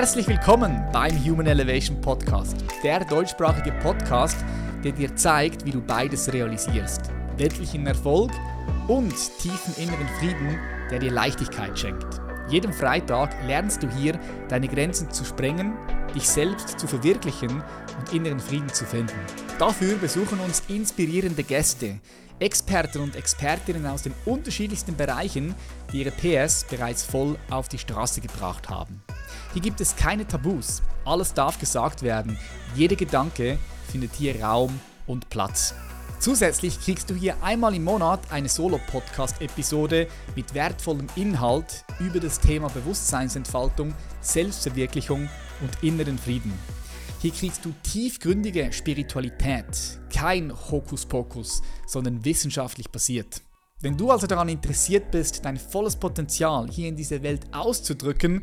Herzlich willkommen beim Human Elevation Podcast, der deutschsprachige Podcast, der dir zeigt, wie du beides realisierst. Weltlichen Erfolg und tiefen inneren Frieden, der dir Leichtigkeit schenkt. Jeden Freitag lernst du hier, deine Grenzen zu sprengen, dich selbst zu verwirklichen und inneren Frieden zu finden. Dafür besuchen uns inspirierende Gäste, Experten und Expertinnen aus den unterschiedlichsten Bereichen, die ihre PS bereits voll auf die Straße gebracht haben. Hier gibt es keine Tabus, alles darf gesagt werden, jeder Gedanke findet hier Raum und Platz. Zusätzlich kriegst du hier einmal im Monat eine Solo-Podcast-Episode mit wertvollem Inhalt über das Thema Bewusstseinsentfaltung, Selbstverwirklichung und inneren Frieden. Hier kriegst du tiefgründige Spiritualität, kein Hokuspokus, sondern wissenschaftlich basiert. Wenn du also daran interessiert bist, dein volles Potenzial hier in dieser Welt auszudrücken,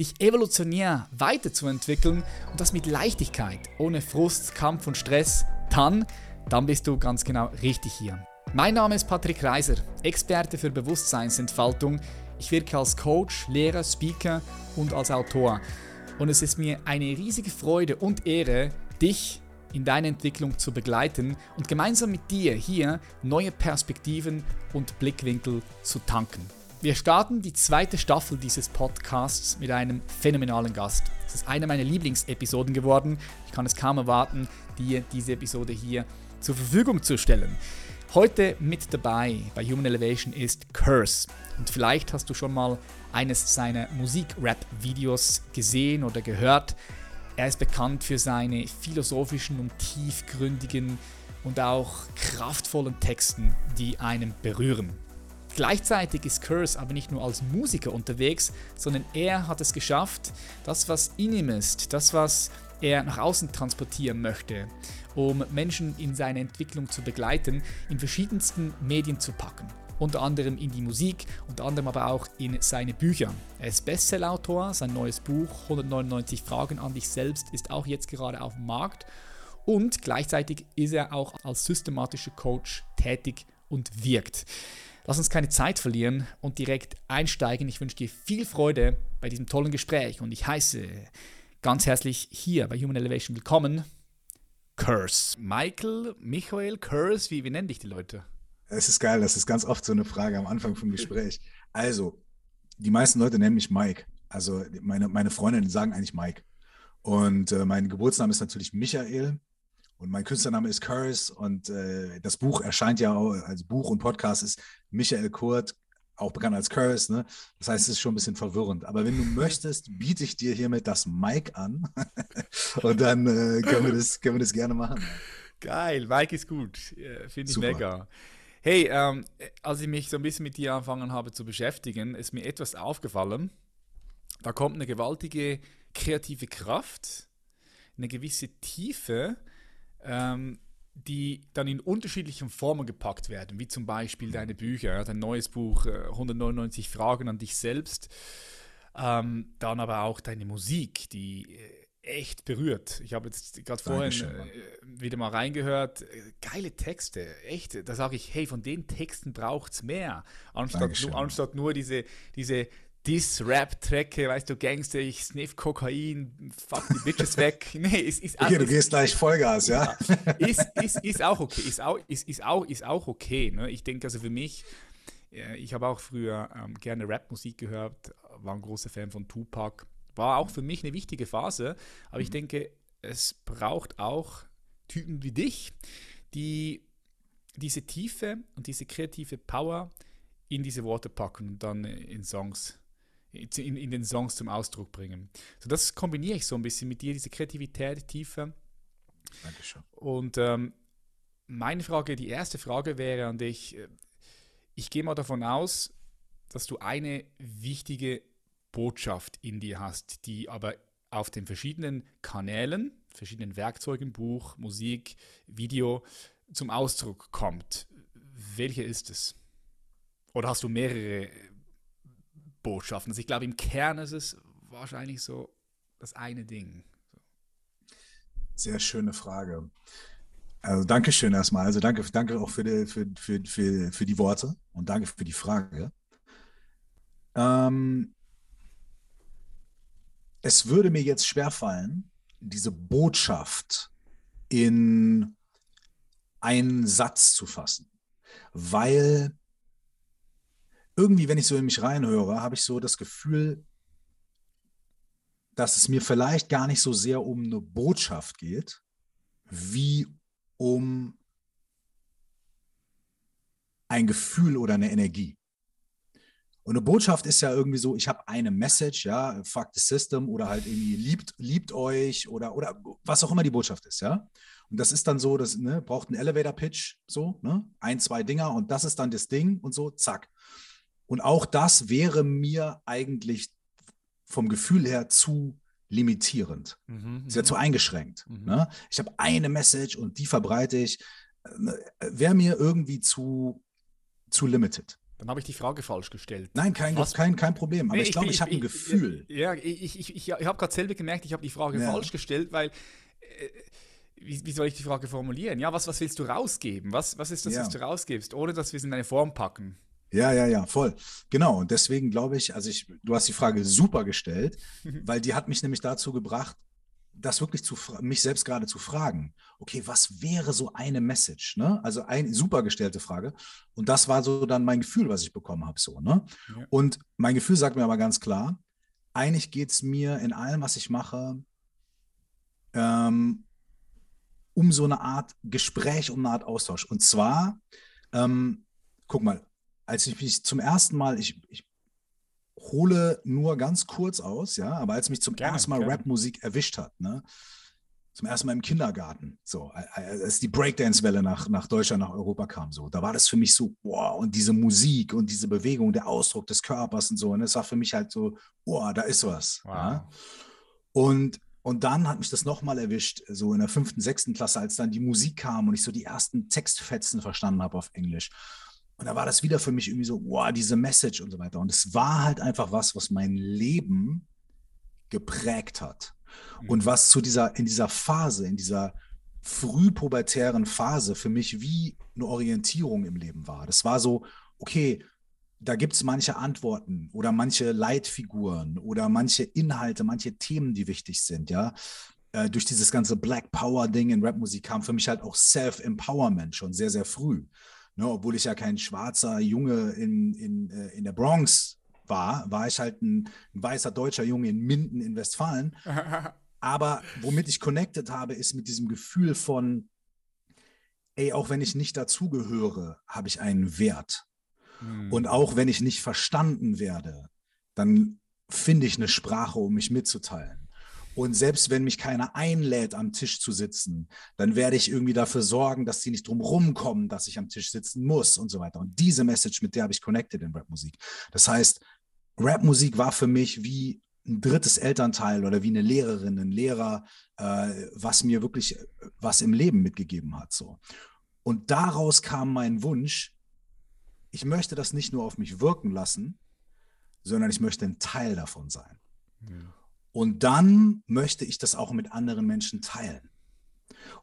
dich evolutionär weiterzuentwickeln und das mit Leichtigkeit, ohne Frust, Kampf und Stress, dann, dann bist du ganz genau richtig hier. Mein Name ist Patrick Reiser, Experte für Bewusstseinsentfaltung. Ich wirke als Coach, Lehrer, Speaker und als Autor. Und es ist mir eine riesige Freude und Ehre, dich in deiner Entwicklung zu begleiten und gemeinsam mit dir hier neue Perspektiven und Blickwinkel zu tanken. Wir starten die zweite Staffel dieses Podcasts mit einem phänomenalen Gast. Es ist eine meiner Lieblingsepisoden geworden. Ich kann es kaum erwarten, dir diese Episode hier zur Verfügung zu stellen. Heute mit dabei bei Human Elevation ist Curse. Und vielleicht hast du schon mal eines seiner Musik-Rap-Videos gesehen oder gehört. Er ist bekannt für seine philosophischen und tiefgründigen und auch kraftvollen Texten, die einen berühren. Gleichzeitig ist Curse aber nicht nur als Musiker unterwegs, sondern er hat es geschafft, das, was in ihm ist, das, was er nach außen transportieren möchte, um Menschen in seiner Entwicklung zu begleiten, in verschiedensten Medien zu packen. Unter anderem in die Musik, unter anderem aber auch in seine Bücher. Er ist Bestsellerautor, sein neues Buch 199 Fragen an dich selbst ist auch jetzt gerade auf dem Markt und gleichzeitig ist er auch als systematischer Coach tätig und wirkt. Lass uns keine Zeit verlieren und direkt einsteigen. Ich wünsche dir viel Freude bei diesem tollen Gespräch und ich heiße ganz herzlich hier bei Human Elevation willkommen. Curse. Michael, Michael, Curse, wie, wie nennen dich die Leute? Es ist geil, das ist ganz oft so eine Frage am Anfang vom Gespräch. Also, die meisten Leute nennen mich Mike. Also meine, meine Freundinnen sagen eigentlich Mike. Und äh, mein Geburtsname ist natürlich Michael. Und mein Künstlername ist Curse und äh, das Buch erscheint ja auch als Buch und Podcast ist Michael Kurt, auch bekannt als Curse. Ne? Das heißt, es ist schon ein bisschen verwirrend. Aber wenn du möchtest, biete ich dir hiermit das Mic an und dann äh, können, wir das, können wir das gerne machen. Geil, Mike ist gut. Finde ich Super. mega. Hey, ähm, als ich mich so ein bisschen mit dir angefangen habe zu beschäftigen, ist mir etwas aufgefallen. Da kommt eine gewaltige kreative Kraft, eine gewisse Tiefe ähm, die dann in unterschiedlichen Formen gepackt werden, wie zum Beispiel deine Bücher, dein neues Buch äh, 199 Fragen an dich selbst, ähm, dann aber auch deine Musik, die äh, echt berührt. Ich habe jetzt gerade vorhin äh, wieder mal reingehört. Äh, geile Texte, echt. Da sage ich, hey, von den Texten braucht es mehr. Anstatt, nur, anstatt nur diese, diese Diss-Rap-Trecke, weißt du, Gangster, ich sniff Kokain, fuck die Bitches weg. Nee, ist, ist okay, du gehst gleich Vollgas, ja? ja. Ist, ist, ist auch okay, ist auch, ist, ist auch, ist auch okay. Ne? Ich denke also für mich, ich habe auch früher ähm, gerne Rap-Musik gehört, war ein großer Fan von Tupac. War auch für mich eine wichtige Phase, aber mhm. ich denke, es braucht auch Typen wie dich, die diese Tiefe und diese kreative Power in diese Worte packen und dann in Songs in, in den Songs zum Ausdruck bringen. So, das kombiniere ich so ein bisschen mit dir, diese Kreativität, die Tiefe. Dankeschön. Und ähm, meine Frage, die erste Frage wäre an dich, äh, ich gehe mal davon aus, dass du eine wichtige Botschaft in dir hast, die aber auf den verschiedenen Kanälen, verschiedenen Werkzeugen, Buch, Musik, Video zum Ausdruck kommt. Welche ist es? Oder hast du mehrere Botschaften. Also ich glaube, im Kern ist es wahrscheinlich so das eine Ding. Sehr schöne Frage. Also danke schön erstmal. Also danke, danke auch für die, für, für, für, für die Worte und danke für die Frage. Ähm, es würde mir jetzt schwerfallen, diese Botschaft in einen Satz zu fassen, weil irgendwie, wenn ich so in mich reinhöre, habe ich so das Gefühl, dass es mir vielleicht gar nicht so sehr um eine Botschaft geht, wie um ein Gefühl oder eine Energie. Und eine Botschaft ist ja irgendwie so, ich habe eine Message, ja, fuck the system oder halt irgendwie liebt, liebt euch oder, oder was auch immer die Botschaft ist, ja. Und das ist dann so, das ne, braucht einen Elevator-Pitch, so, ne, ein, zwei Dinger und das ist dann das Ding und so, zack. Und auch das wäre mir eigentlich vom Gefühl her zu limitierend. Mhm, ist ja mhm. zu eingeschränkt. Mhm. Ne? Ich habe eine Message und die verbreite ich. Äh, wäre mir irgendwie zu, zu limited. Dann habe ich die Frage falsch gestellt. Nein, kein, kein, kein Problem. Aber nee, ich glaube, ich, ich habe ein Gefühl. Ja, ich, ich, ich, ich habe gerade selber gemerkt, ich habe die Frage ja. falsch gestellt, weil. Äh, wie, wie, soll ich die Frage formulieren? Ja, was, was willst du rausgeben? Was, was ist das, ja. was du rausgibst, ohne dass wir es in eine Form packen? Ja, ja, ja, voll. Genau. Und deswegen glaube ich, also ich, du hast die Frage super gestellt, weil die hat mich nämlich dazu gebracht, das wirklich zu mich selbst gerade zu fragen, okay, was wäre so eine Message? Ne? Also eine super gestellte Frage. Und das war so dann mein Gefühl, was ich bekommen habe. So, ne? Ja. Und mein Gefühl sagt mir aber ganz klar, eigentlich geht es mir in allem, was ich mache, ähm, um so eine Art Gespräch, um eine Art Austausch. Und zwar, ähm, guck mal, als ich mich zum ersten Mal, ich, ich hole nur ganz kurz aus, ja, aber als mich zum gerne, ersten Mal Rapmusik erwischt hat, ne, zum ersten Mal im Kindergarten, so, als die Breakdance-Welle nach, nach Deutschland, nach Europa kam, so, da war das für mich so, boah, und diese Musik und diese Bewegung, der Ausdruck des Körpers und so, und das war für mich halt so, boah, da ist was. Wow. Ja? Und, und dann hat mich das nochmal erwischt, so in der fünften, sechsten Klasse, als dann die Musik kam und ich so die ersten Textfetzen verstanden habe auf Englisch. Und da war das wieder für mich irgendwie so, wow, diese Message und so weiter. Und es war halt einfach was, was mein Leben geprägt hat. Mhm. Und was zu dieser, in dieser Phase, in dieser frühpubertären Phase für mich wie eine Orientierung im Leben war. Das war so, okay, da gibt es manche Antworten oder manche Leitfiguren oder manche Inhalte, manche Themen, die wichtig sind, ja. Äh, durch dieses ganze Black Power-Ding in Rapmusik kam für mich halt auch Self-Empowerment schon sehr, sehr früh. Ne, obwohl ich ja kein schwarzer Junge in, in, äh, in der Bronx war, war ich halt ein, ein weißer deutscher Junge in Minden in Westfalen. Aber womit ich connected habe, ist mit diesem Gefühl von, ey, auch wenn ich nicht dazugehöre, habe ich einen Wert. Hm. Und auch wenn ich nicht verstanden werde, dann finde ich eine Sprache, um mich mitzuteilen. Und selbst wenn mich keiner einlädt, am Tisch zu sitzen, dann werde ich irgendwie dafür sorgen, dass sie nicht drum rumkommen, dass ich am Tisch sitzen muss und so weiter. Und diese Message, mit der habe ich connected in Rapmusik. Das heißt, Rapmusik war für mich wie ein drittes Elternteil oder wie eine Lehrerin, ein Lehrer, äh, was mir wirklich was im Leben mitgegeben hat. So. Und daraus kam mein Wunsch, ich möchte das nicht nur auf mich wirken lassen, sondern ich möchte ein Teil davon sein. Ja. Und dann möchte ich das auch mit anderen Menschen teilen.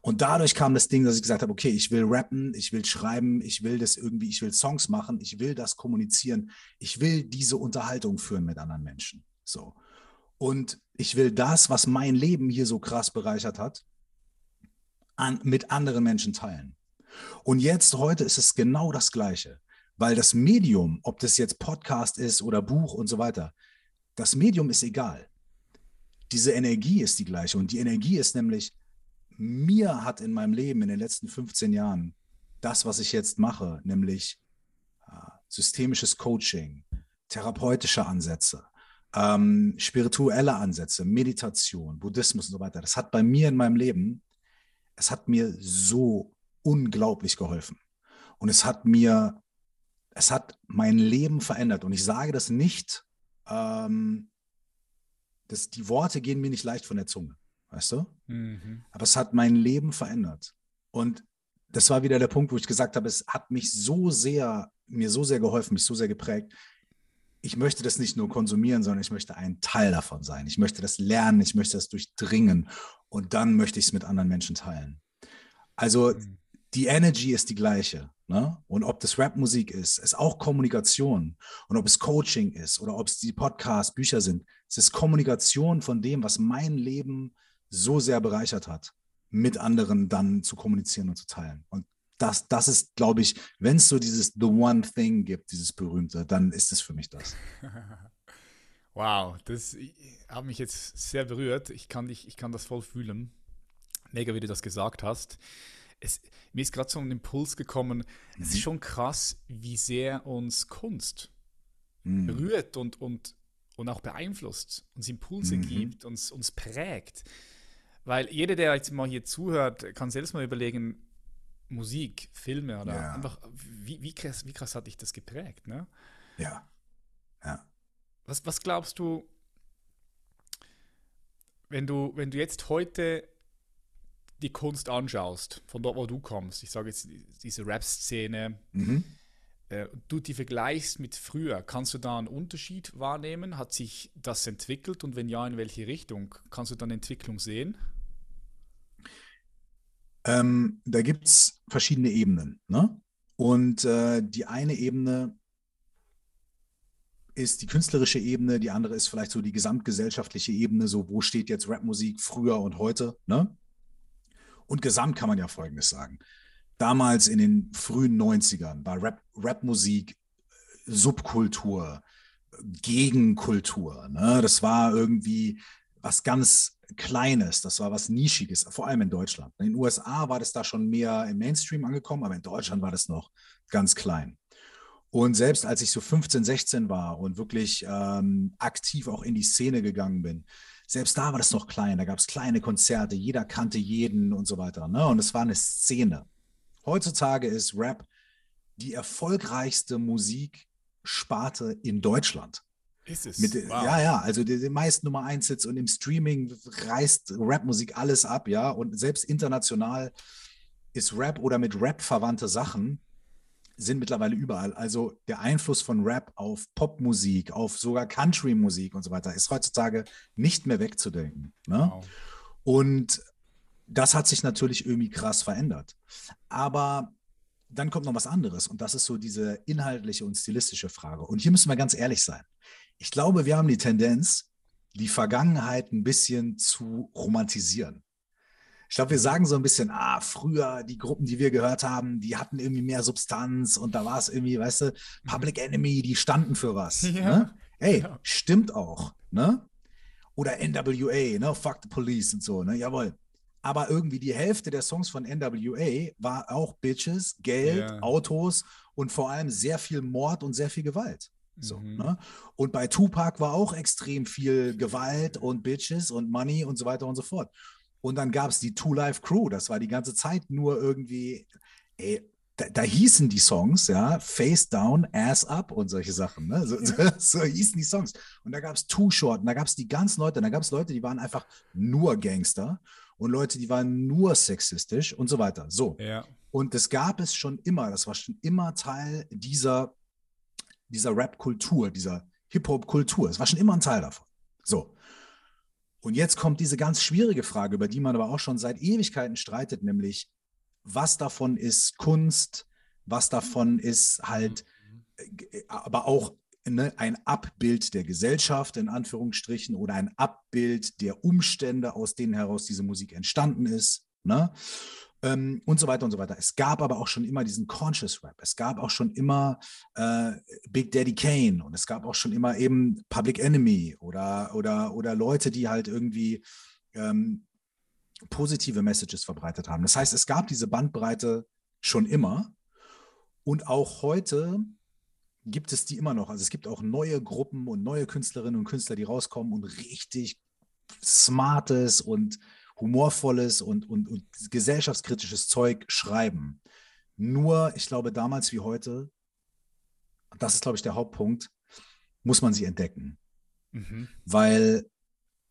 Und dadurch kam das Ding, dass ich gesagt habe, okay, ich will rappen, ich will schreiben, ich will das irgendwie, ich will Songs machen, ich will das kommunizieren, ich will diese Unterhaltung führen mit anderen Menschen. So. Und ich will das, was mein Leben hier so krass bereichert hat, an, mit anderen Menschen teilen. Und jetzt, heute ist es genau das Gleiche, weil das Medium, ob das jetzt Podcast ist oder Buch und so weiter, das Medium ist egal diese Energie ist die gleiche. Und die Energie ist nämlich, mir hat in meinem Leben in den letzten 15 Jahren das, was ich jetzt mache, nämlich äh, systemisches Coaching, therapeutische Ansätze, ähm, spirituelle Ansätze, Meditation, Buddhismus und so weiter, das hat bei mir in meinem Leben, es hat mir so unglaublich geholfen. Und es hat mir, es hat mein Leben verändert. Und ich sage das nicht, ähm, das, die Worte gehen mir nicht leicht von der Zunge, weißt du? Mhm. Aber es hat mein Leben verändert. Und das war wieder der Punkt, wo ich gesagt habe, es hat mich so sehr, mir so sehr geholfen, mich so sehr geprägt. Ich möchte das nicht nur konsumieren, sondern ich möchte ein Teil davon sein. Ich möchte das lernen, ich möchte das durchdringen und dann möchte ich es mit anderen Menschen teilen. Also mhm. die Energy ist die gleiche. Ne? Und ob das Rap-Musik ist, ist auch Kommunikation. Und ob es Coaching ist oder ob es die Podcasts, Bücher sind, es ist Kommunikation von dem, was mein Leben so sehr bereichert hat, mit anderen dann zu kommunizieren und zu teilen. Und das, das ist, glaube ich, wenn es so dieses The One Thing gibt, dieses berühmte, dann ist es für mich das. Wow, das hat mich jetzt sehr berührt. Ich kann, dich, ich kann das voll fühlen. Mega, wie du das gesagt hast es, mir ist gerade so ein Impuls gekommen, mhm. es ist mhm. schon krass, wie sehr uns Kunst mhm. berührt und, und, und auch beeinflusst, uns Impulse mhm. gibt, uns, uns prägt. Weil jeder, der jetzt mal hier zuhört, kann selbst mal überlegen, Musik, Filme oder ja. einfach, wie, wie, krass, wie krass hat dich das geprägt, ne? Ja. Ja. Was, was glaubst du, wenn du, wenn du jetzt heute die Kunst anschaust, von dort, wo du kommst, ich sage jetzt diese Rap-Szene, mhm. äh, du die vergleichst mit früher, kannst du da einen Unterschied wahrnehmen? Hat sich das entwickelt und wenn ja, in welche Richtung? Kannst du dann Entwicklung sehen? Ähm, da gibt es verschiedene Ebenen. Ne? Und äh, die eine Ebene ist die künstlerische Ebene, die andere ist vielleicht so die gesamtgesellschaftliche Ebene, so wo steht jetzt Rapmusik früher und heute. Ne? Und gesamt kann man ja Folgendes sagen. Damals in den frühen 90ern war Rap, Rapmusik äh, Subkultur, Gegenkultur. Ne? Das war irgendwie was ganz Kleines, das war was Nischiges, vor allem in Deutschland. In den USA war das da schon mehr im Mainstream angekommen, aber in Deutschland war das noch ganz klein. Und selbst als ich so 15, 16 war und wirklich ähm, aktiv auch in die Szene gegangen bin, selbst da war das noch klein, da gab es kleine Konzerte, jeder kannte jeden und so weiter. Ne? Und es war eine Szene. Heutzutage ist Rap die erfolgreichste Musiksparte in Deutschland. Ist es? Mit, wow. Ja, ja, also die, die meisten Nummer 1 Hits und im Streaming reißt Rapmusik alles ab, ja. Und selbst international ist Rap oder mit Rap verwandte Sachen sind mittlerweile überall. Also der Einfluss von Rap auf Popmusik, auf sogar Country-Musik und so weiter ist heutzutage nicht mehr wegzudenken. Ne? Wow. Und das hat sich natürlich irgendwie krass verändert. Aber dann kommt noch was anderes und das ist so diese inhaltliche und stilistische Frage. Und hier müssen wir ganz ehrlich sein. Ich glaube, wir haben die Tendenz, die Vergangenheit ein bisschen zu romantisieren. Ich glaube, wir sagen so ein bisschen, ah, früher die Gruppen, die wir gehört haben, die hatten irgendwie mehr Substanz und da war es irgendwie, weißt du, mhm. Public Enemy, die standen für was. Ja. Ne? Ey, ja. stimmt auch, ne? Oder NWA, ne? Fuck the Police und so, ne? Jawohl. Aber irgendwie die Hälfte der Songs von NWA war auch Bitches, Geld, ja. Autos und vor allem sehr viel Mord und sehr viel Gewalt. So, mhm. ne? Und bei Tupac war auch extrem viel Gewalt und Bitches und Money und so weiter und so fort. Und dann gab es die Two Life Crew. Das war die ganze Zeit nur irgendwie, ey, da, da, hießen die Songs, ja, Face Down, Ass Up und solche Sachen. Ne? So, ja. so, hießen die Songs. Und da gab es Too Short und da gab es die ganzen Leute. Und da gab es Leute, die waren einfach nur Gangster und Leute, die waren nur sexistisch und so weiter. So. Ja. Und das gab es schon immer. Das war schon immer Teil dieser, dieser Rap-Kultur, dieser Hip-Hop-Kultur. Es war schon immer ein Teil davon. So. Und jetzt kommt diese ganz schwierige Frage, über die man aber auch schon seit Ewigkeiten streitet, nämlich was davon ist Kunst, was davon ist halt, äh, aber auch ne, ein Abbild der Gesellschaft in Anführungsstrichen oder ein Abbild der Umstände, aus denen heraus diese Musik entstanden ist. Ne? Ähm, und so weiter und so weiter. Es gab aber auch schon immer diesen Conscious Rap. Es gab auch schon immer äh, Big Daddy Kane und es gab auch schon immer eben Public Enemy oder, oder, oder Leute, die halt irgendwie ähm, positive Messages verbreitet haben. Das heißt, es gab diese Bandbreite schon immer und auch heute gibt es die immer noch. Also es gibt auch neue Gruppen und neue Künstlerinnen und Künstler, die rauskommen und richtig smartes und humorvolles und, und, und gesellschaftskritisches Zeug schreiben. Nur, ich glaube, damals wie heute, das ist, glaube ich, der Hauptpunkt, muss man sie entdecken. Mhm. Weil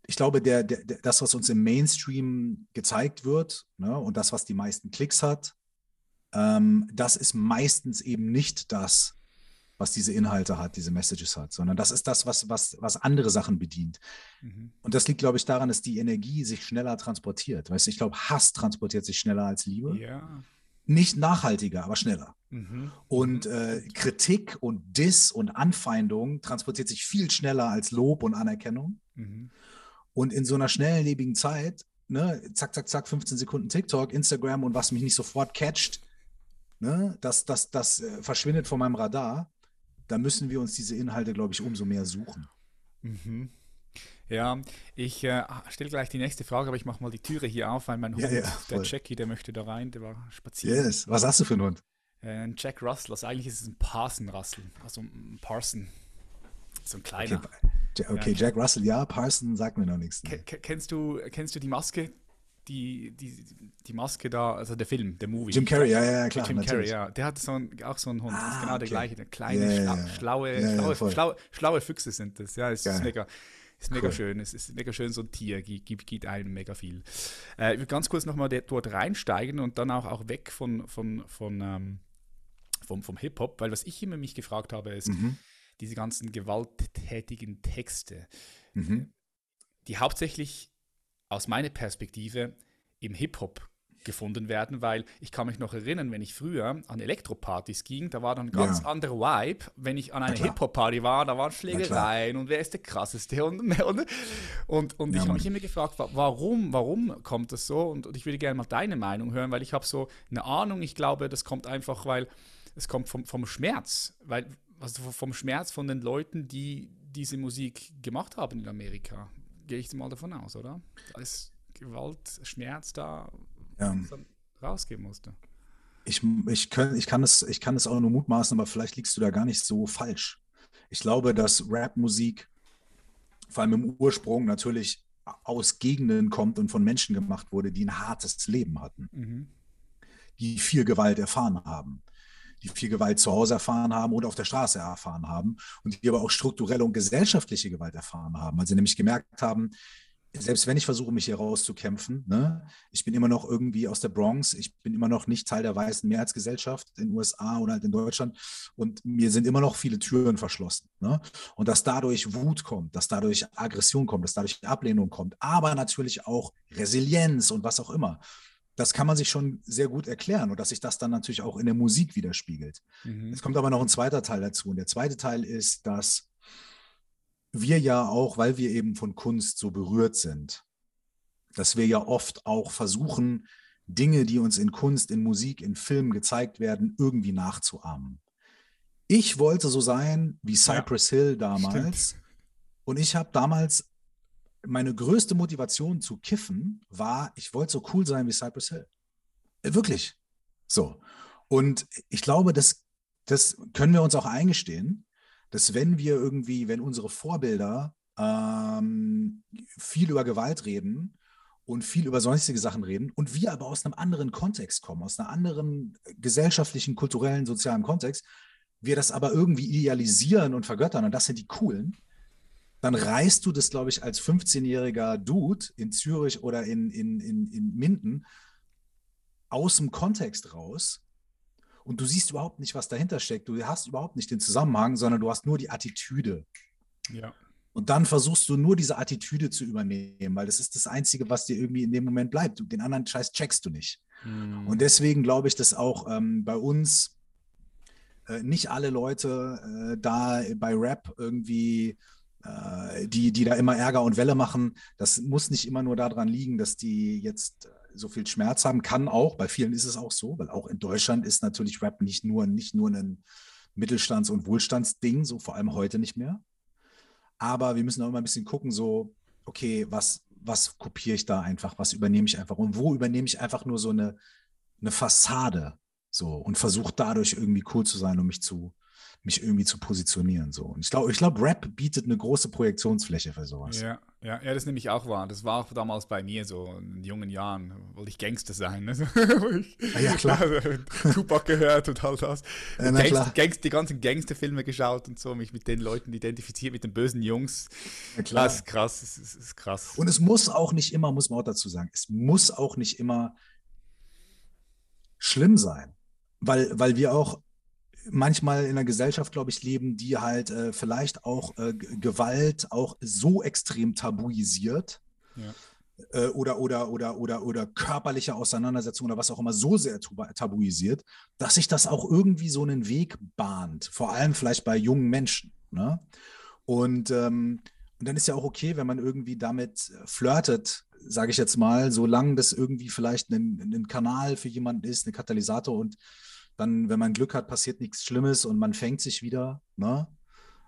ich glaube, der, der, das, was uns im Mainstream gezeigt wird ne, und das, was die meisten Klicks hat, ähm, das ist meistens eben nicht das, was diese Inhalte hat, diese Messages hat, sondern das ist das, was, was, was andere Sachen bedient. Mhm. Und das liegt, glaube ich, daran, dass die Energie sich schneller transportiert. Weißt du, ich glaube, Hass transportiert sich schneller als Liebe. Ja. Nicht nachhaltiger, aber schneller. Mhm. Und äh, Kritik und Diss und Anfeindung transportiert sich viel schneller als Lob und Anerkennung. Mhm. Und in so einer schnelllebigen Zeit, ne, zack, zack, zack, 15 Sekunden TikTok, Instagram und was mich nicht sofort catcht, ne, das, das, das äh, verschwindet von meinem Radar. Da müssen wir uns diese Inhalte, glaube ich, umso mehr suchen. Mhm. Ja, ich äh, stelle gleich die nächste Frage, aber ich mache mal die Türe hier auf, weil mein Hund, ja, ja, der Jackie, der möchte da rein, der war spazieren. Yes. Was hast du für einen Hund? Äh, ein Jack Russell, also eigentlich ist es ein Parson Russell, also ein Parson, so ein kleiner. Okay, okay ja, Jack Russell, ja, Parson sagt mir noch nichts. Kennst du, kennst du die Maske? Die, die, die Maske da, also der Film, der Movie. Jim Carrey, ja, ja, klar. Jim natürlich. Carrey, ja. Der hat so ein, auch so einen Hund, ah, das ist genau okay. der gleiche, der kleine, yeah, schla schlaue, yeah, schlaue, schlaue, schlaue, Füchse sind das. Ja, es ist mega. Ist mega cool. schön. Es ist mega schön, so ein Tier gibt, gibt einem mega viel. Äh, ich will ganz kurz nochmal dort reinsteigen und dann auch, auch weg von, von, von ähm, vom, vom Hip-Hop, weil was ich immer mich gefragt habe, ist mhm. diese ganzen gewalttätigen Texte, mhm. die hauptsächlich aus meiner Perspektive im Hip-Hop gefunden werden, weil ich kann mich noch erinnern, wenn ich früher an Elektropartys ging, da war dann ein ganz ja. anderer Vibe. Wenn ich an einer Hip-Hop-Party war, da waren Schlägereien und wer ist der krasseste und und, und, und ja, ich habe mich immer gefragt, warum, warum kommt das so? Und, und ich würde gerne mal deine Meinung hören, weil ich habe so eine Ahnung, ich glaube, das kommt einfach, weil es kommt vom, vom Schmerz, weil, also vom Schmerz von den Leuten, die diese Musik gemacht haben in Amerika. Gehe ich mal davon aus, oder? Da ist Gewalt, Schmerz da, ja. rausgeben musste. Ich, ich, kann, ich, kann es, ich kann es auch nur mutmaßen, aber vielleicht liegst du da gar nicht so falsch. Ich glaube, dass Rapmusik vor allem im Ursprung natürlich aus Gegenden kommt und von Menschen gemacht wurde, die ein hartes Leben hatten, mhm. die viel Gewalt erfahren haben die viel Gewalt zu Hause erfahren haben oder auf der Straße erfahren haben und die aber auch strukturelle und gesellschaftliche Gewalt erfahren haben. weil sie nämlich gemerkt haben, selbst wenn ich versuche, mich hier rauszukämpfen, ne, ich bin immer noch irgendwie aus der Bronx, ich bin immer noch nicht Teil der weißen Mehrheitsgesellschaft in den USA oder halt in Deutschland und mir sind immer noch viele Türen verschlossen. Ne? Und dass dadurch Wut kommt, dass dadurch Aggression kommt, dass dadurch Ablehnung kommt, aber natürlich auch Resilienz und was auch immer das kann man sich schon sehr gut erklären und dass sich das dann natürlich auch in der Musik widerspiegelt. Mhm. Es kommt aber noch ein zweiter Teil dazu. Und der zweite Teil ist, dass wir ja auch, weil wir eben von Kunst so berührt sind, dass wir ja oft auch versuchen, Dinge, die uns in Kunst, in Musik, in Filmen gezeigt werden, irgendwie nachzuahmen. Ich wollte so sein wie Cypress ja, Hill damals. Stimmt. Und ich habe damals meine größte Motivation zu kiffen war, ich wollte so cool sein wie Cypress Hill. Äh, wirklich. So. Und ich glaube, das, das können wir uns auch eingestehen, dass wenn wir irgendwie, wenn unsere Vorbilder ähm, viel über Gewalt reden und viel über sonstige Sachen reden und wir aber aus einem anderen Kontext kommen, aus einem anderen gesellschaftlichen, kulturellen, sozialen Kontext, wir das aber irgendwie idealisieren und vergöttern und das sind die coolen, dann reißt du das, glaube ich, als 15-jähriger Dude in Zürich oder in, in, in, in Minden aus dem Kontext raus und du siehst überhaupt nicht, was dahinter steckt. Du hast überhaupt nicht den Zusammenhang, sondern du hast nur die Attitüde. Ja. Und dann versuchst du nur diese Attitüde zu übernehmen, weil das ist das Einzige, was dir irgendwie in dem Moment bleibt. Den anderen Scheiß checkst du nicht. Mhm. Und deswegen glaube ich, dass auch ähm, bei uns äh, nicht alle Leute äh, da bei Rap irgendwie die, die da immer Ärger und Welle machen. Das muss nicht immer nur daran liegen, dass die jetzt äh, so viel Schmerz haben. Kann auch, bei vielen ist es auch so, weil auch in Deutschland ist natürlich Rap nicht nur, nicht nur ein Mittelstands- und Wohlstandsding, so vor allem heute nicht mehr. Aber wir müssen auch immer ein bisschen gucken, so, okay, was, was kopiere ich da einfach, was übernehme ich einfach und wo übernehme ich einfach nur so eine, eine Fassade so und versuche dadurch irgendwie cool zu sein und mich zu, mich irgendwie zu positionieren. So. Und ich glaube, ich glaub, Rap bietet eine große Projektionsfläche für sowas. Ja, ja, ja, das nehme ich auch wahr. Das war auch damals bei mir so in jungen Jahren, wollte ich Gangster sein. Ne? ich, ah, ja, klar. Tupac gehört und all das. Ja, Gangster, Gangster, die ganzen Gangsterfilme geschaut und so, mich mit den Leuten identifiziert, mit den bösen Jungs. Ja, klar. Das ist krass, das ist, das ist krass. Und es muss auch nicht immer, muss man auch dazu sagen, es muss auch nicht immer schlimm sein. Weil, weil wir auch manchmal in einer Gesellschaft, glaube ich, leben, die halt äh, vielleicht auch äh, Gewalt auch so extrem tabuisiert, ja. äh, oder, oder, oder, oder, oder körperliche Auseinandersetzung oder was auch immer so sehr tabuisiert, dass sich das auch irgendwie so einen Weg bahnt, vor allem vielleicht bei jungen Menschen. Ne? Und, ähm, und dann ist ja auch okay, wenn man irgendwie damit flirtet, sage ich jetzt mal, solange das irgendwie vielleicht ein, ein Kanal für jemanden ist, ein Katalysator und dann, wenn man Glück hat, passiert nichts Schlimmes und man fängt sich wieder. Ne?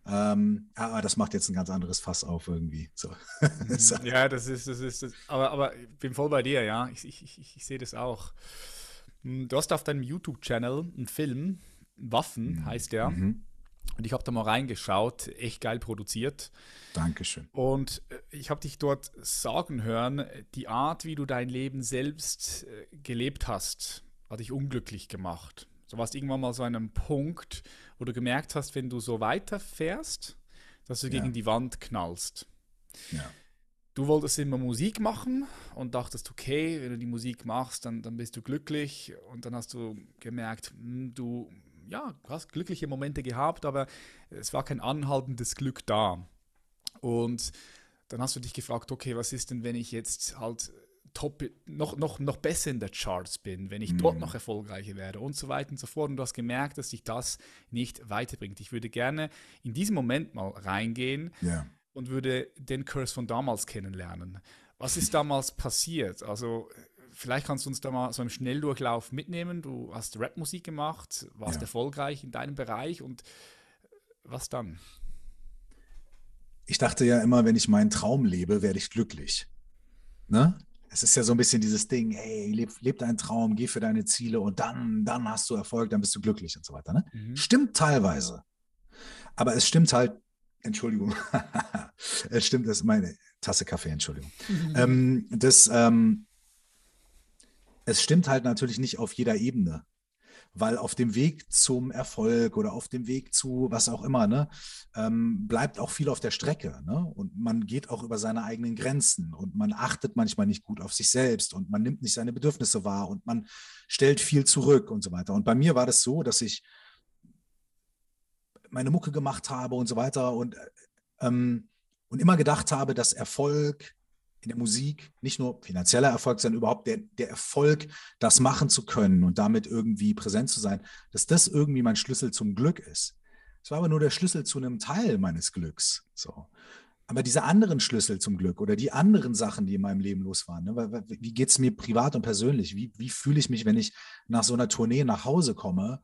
Ähm, aber das macht jetzt ein ganz anderes Fass auf irgendwie. So. Mhm. ja, das ist, das ist, das, aber, aber ich bin voll bei dir, ja. Ich, ich, ich, ich sehe das auch. Hm, du hast auf deinem YouTube-Channel einen Film, Waffen mhm. heißt der. Mhm. Und ich habe da mal reingeschaut, echt geil produziert. Dankeschön. Und äh, ich habe dich dort sagen hören, die Art, wie du dein Leben selbst äh, gelebt hast, hat dich unglücklich gemacht. Du warst irgendwann mal so an einem Punkt, wo du gemerkt hast, wenn du so weiterfährst, dass du ja. gegen die Wand knallst. Ja. Du wolltest immer Musik machen und dachtest, okay, wenn du die Musik machst, dann, dann bist du glücklich. Und dann hast du gemerkt, hm, du, ja, du hast glückliche Momente gehabt, aber es war kein anhaltendes Glück da. Und dann hast du dich gefragt, okay, was ist denn, wenn ich jetzt halt top, noch, noch, noch besser in der Charts bin, wenn ich mhm. dort noch erfolgreicher werde und so weiter und so fort. Und du hast gemerkt, dass sich das nicht weiterbringt. Ich würde gerne in diesem Moment mal reingehen ja. und würde den Curse von damals kennenlernen. Was ist damals passiert? Also vielleicht kannst du uns da mal so im Schnelldurchlauf mitnehmen. Du hast Rapmusik gemacht, warst ja. erfolgreich in deinem Bereich und was dann? Ich dachte ja immer, wenn ich meinen Traum lebe, werde ich glücklich. Ne? Es ist ja so ein bisschen dieses Ding, hey, leb, leb deinen Traum, geh für deine Ziele und dann, dann hast du Erfolg, dann bist du glücklich und so weiter. Ne? Mhm. Stimmt teilweise. Aber es stimmt halt, Entschuldigung, es stimmt, das ist meine Tasse Kaffee, Entschuldigung. Mhm. Ähm, das, ähm, es stimmt halt natürlich nicht auf jeder Ebene weil auf dem Weg zum Erfolg oder auf dem Weg zu was auch immer, ne, ähm, bleibt auch viel auf der Strecke. Ne? Und man geht auch über seine eigenen Grenzen und man achtet manchmal nicht gut auf sich selbst und man nimmt nicht seine Bedürfnisse wahr und man stellt viel zurück und so weiter. Und bei mir war das so, dass ich meine Mucke gemacht habe und so weiter und, ähm, und immer gedacht habe, dass Erfolg in der Musik nicht nur finanzieller Erfolg, sondern überhaupt der, der Erfolg, das machen zu können und damit irgendwie präsent zu sein, dass das irgendwie mein Schlüssel zum Glück ist. Es war aber nur der Schlüssel zu einem Teil meines Glücks. So. Aber diese anderen Schlüssel zum Glück oder die anderen Sachen, die in meinem Leben los waren, ne, wie geht es mir privat und persönlich? Wie, wie fühle ich mich, wenn ich nach so einer Tournee nach Hause komme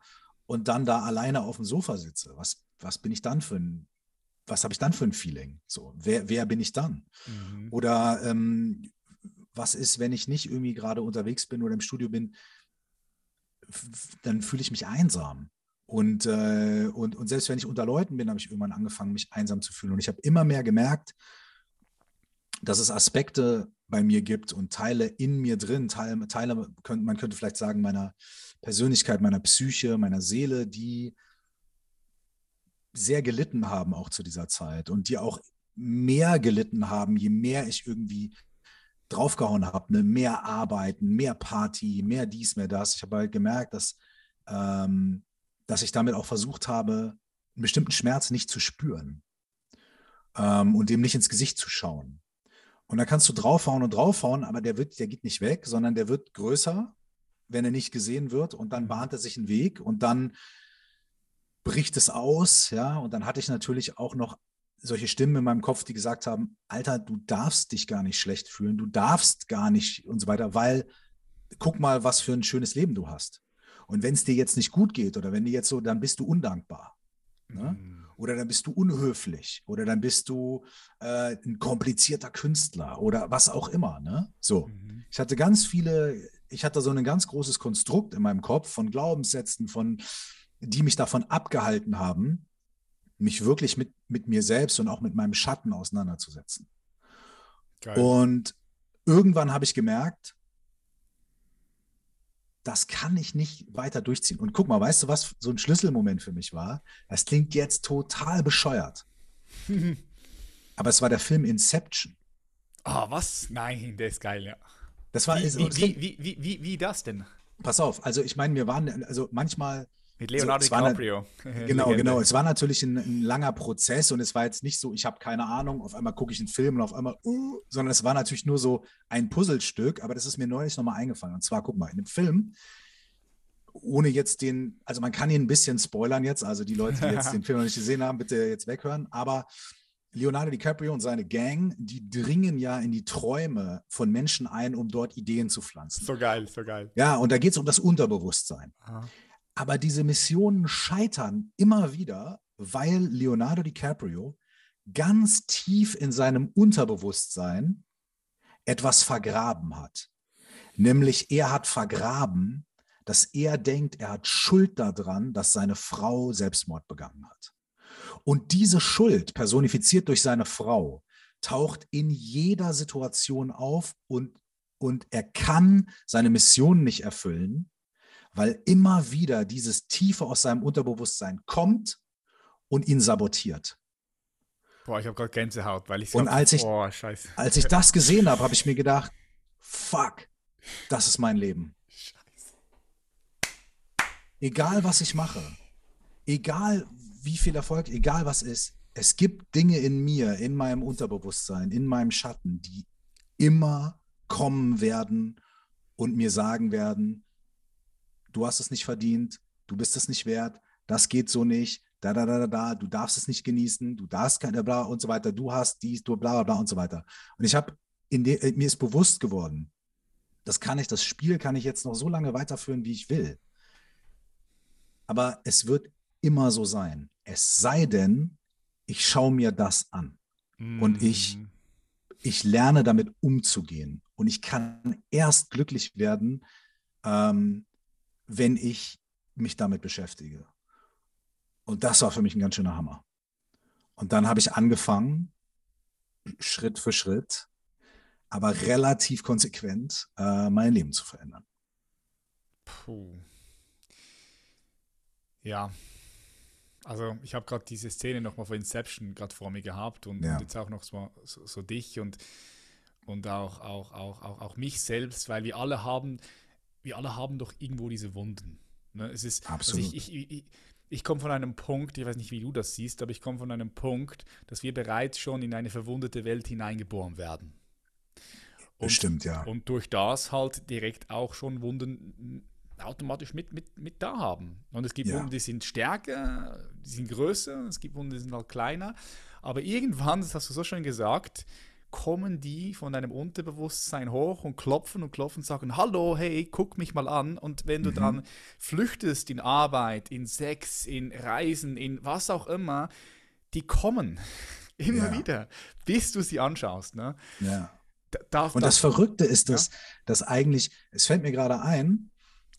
und dann da alleine auf dem Sofa sitze? Was, was bin ich dann für ein was habe ich dann für ein Feeling? So, wer, wer bin ich dann? Mhm. Oder ähm, was ist, wenn ich nicht irgendwie gerade unterwegs bin oder im Studio bin, dann fühle ich mich einsam. Und, äh, und, und selbst wenn ich unter Leuten bin, habe ich irgendwann angefangen, mich einsam zu fühlen. Und ich habe immer mehr gemerkt, dass es Aspekte bei mir gibt und Teile in mir drin, Teile, Teile man könnte vielleicht sagen, meiner Persönlichkeit, meiner Psyche, meiner Seele, die sehr gelitten haben auch zu dieser Zeit und die auch mehr gelitten haben, je mehr ich irgendwie draufgehauen habe, ne? mehr Arbeiten, mehr Party, mehr dies, mehr das. Ich habe halt gemerkt, dass, ähm, dass ich damit auch versucht habe, einen bestimmten Schmerz nicht zu spüren ähm, und dem nicht ins Gesicht zu schauen. Und da kannst du draufhauen und draufhauen, aber der, wird, der geht nicht weg, sondern der wird größer, wenn er nicht gesehen wird und dann bahnt er sich einen Weg und dann bricht es aus, ja, und dann hatte ich natürlich auch noch solche Stimmen in meinem Kopf, die gesagt haben, Alter, du darfst dich gar nicht schlecht fühlen, du darfst gar nicht und so weiter, weil guck mal, was für ein schönes Leben du hast. Und wenn es dir jetzt nicht gut geht oder wenn dir jetzt so, dann bist du undankbar. Ne? Mhm. Oder dann bist du unhöflich oder dann bist du äh, ein komplizierter Künstler oder was auch immer. Ne? So, mhm. ich hatte ganz viele, ich hatte so ein ganz großes Konstrukt in meinem Kopf von Glaubenssätzen, von die mich davon abgehalten haben, mich wirklich mit, mit mir selbst und auch mit meinem Schatten auseinanderzusetzen. Geil. Und irgendwann habe ich gemerkt, das kann ich nicht weiter durchziehen. Und guck mal, weißt du, was so ein Schlüsselmoment für mich war? Das klingt jetzt total bescheuert. Aber es war der Film Inception. Ah, oh, was? Nein, der ist geil, ja. Das war wie, wie, wie, wie, wie, wie, wie das denn? Pass auf, also ich meine, wir waren, also manchmal Mit Leonardo so, DiCaprio. genau, genau. Es war natürlich ein, ein, langer Prozess und es war jetzt nicht so, ich habe keine Ahnung, auf einmal gucke ich einen Film und auf einmal, uh, sondern es war natürlich nur so ein Puzzlestück, aber das ist mir neulich nochmal eingefallen. Und zwar, guck mal, in dem Film, ohne jetzt den, also man kann ihn ein bisschen spoilern jetzt, also die Leute, die jetzt den Film noch nicht gesehen haben, bitte jetzt weghören, aber Leonardo DiCaprio und seine Gang, die dringen ja in die Träume von Menschen ein, um dort Ideen zu pflanzen. So geil, so geil. Ja, und da geht es um das Unterbewusstsein. Aha. Aber diese Missionen scheitern immer wieder, weil Leonardo DiCaprio ganz tief in seinem Unterbewusstsein etwas vergraben hat. Nämlich er hat vergraben, dass er denkt, er hat Schuld daran, dass seine Frau Selbstmord begangen hat. Und diese Schuld, personifiziert durch seine Frau, taucht in jeder Situation auf und, und er kann seine Mission nicht erfüllen, weil immer wieder dieses Tiefe aus seinem Unterbewusstsein kommt und ihn sabotiert. Boah, ich habe gerade Gänsehaut, weil ich Und als ich, oh, als ich das gesehen habe, habe ich mir gedacht, fuck, das ist mein Leben. Scheiße. Egal, was ich mache, egal wie viel Erfolg, egal was ist, es gibt Dinge in mir, in meinem Unterbewusstsein, in meinem Schatten, die immer kommen werden und mir sagen werden, du hast es nicht verdient, du bist es nicht wert, das geht so nicht, da, da, da, da, da, du darfst es nicht genießen, du darfst keine bla und so weiter, du hast dies, du bla, bla, bla und so weiter. Und ich habe, äh, mir ist bewusst geworden, das kann ich, das Spiel kann ich jetzt noch so lange weiterführen, wie ich will. Aber es wird immer so sein. Es sei denn, ich schaue mir das an mm. und ich, mm. ich lerne damit umzugehen. Und ich kann erst glücklich werden, ähm, wenn ich mich damit beschäftige. Und das war für mich ein ganz schöner Hammer. Und dann habe ich angefangen, Schritt für Schritt, aber relativ konsequent, äh, mein Leben zu verändern. Puh. Ja. Also ich habe gerade diese Szene nochmal von Inception gerade vor mir gehabt und, ja. und jetzt auch noch so, so, so, dich und, und auch, auch, auch, auch, auch mich selbst, weil wir alle haben, wir alle haben doch irgendwo diese Wunden. Ne? Es ist, Absolut. Also ich, ich, ich, ich komme von einem Punkt, ich weiß nicht, wie du das siehst, aber ich komme von einem Punkt, dass wir bereits schon in eine verwundete Welt hineingeboren werden. Und, Bestimmt, ja. Und durch das halt direkt auch schon Wunden automatisch mit, mit, mit da haben. Und es gibt ja. Wunden, die sind stärker, die sind größer, es gibt Wunden, die sind halt kleiner. Aber irgendwann, das hast du so schön gesagt, kommen die von deinem Unterbewusstsein hoch und klopfen und klopfen und sagen, hallo, hey, guck mich mal an. Und wenn du mhm. dann flüchtest in Arbeit, in Sex, in Reisen, in was auch immer, die kommen immer ja. wieder, bis du sie anschaust. Ne? Ja. Darf, und das Verrückte ist, dass, ja? dass eigentlich, es fällt mir gerade ein,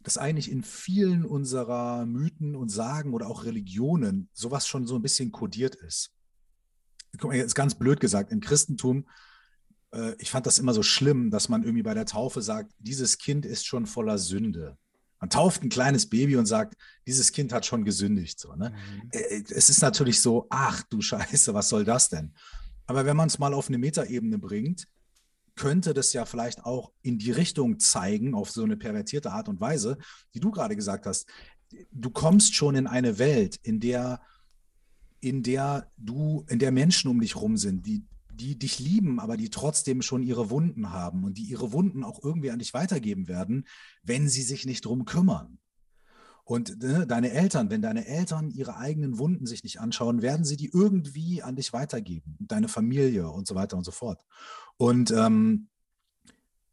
dass eigentlich in vielen unserer Mythen und Sagen oder auch Religionen sowas schon so ein bisschen kodiert ist guck mal, jetzt ganz blöd gesagt, im Christentum, äh, ich fand das immer so schlimm, dass man irgendwie bei der Taufe sagt, dieses Kind ist schon voller Sünde. Man tauft ein kleines Baby und sagt, dieses Kind hat schon gesündigt. So, ne? Mhm. Äh, es ist natürlich so, ach du Scheiße, was soll das denn? Aber wenn man es mal auf eine Metaebene bringt, könnte das ja vielleicht auch in die Richtung zeigen, auf so eine pervertierte Art und Weise, die du gerade gesagt hast. Du kommst schon in eine Welt, in der in der du, in der Menschen um dich rum sind, die, die dich lieben, aber die trotzdem schon ihre Wunden haben und die ihre Wunden auch irgendwie an dich weitergeben werden, wenn sie sich nicht drum kümmern. Und ne, deine Eltern, wenn deine Eltern ihre eigenen Wunden sich nicht anschauen, werden sie die irgendwie an dich weitergeben, deine Familie und so weiter und so fort. Und ähm,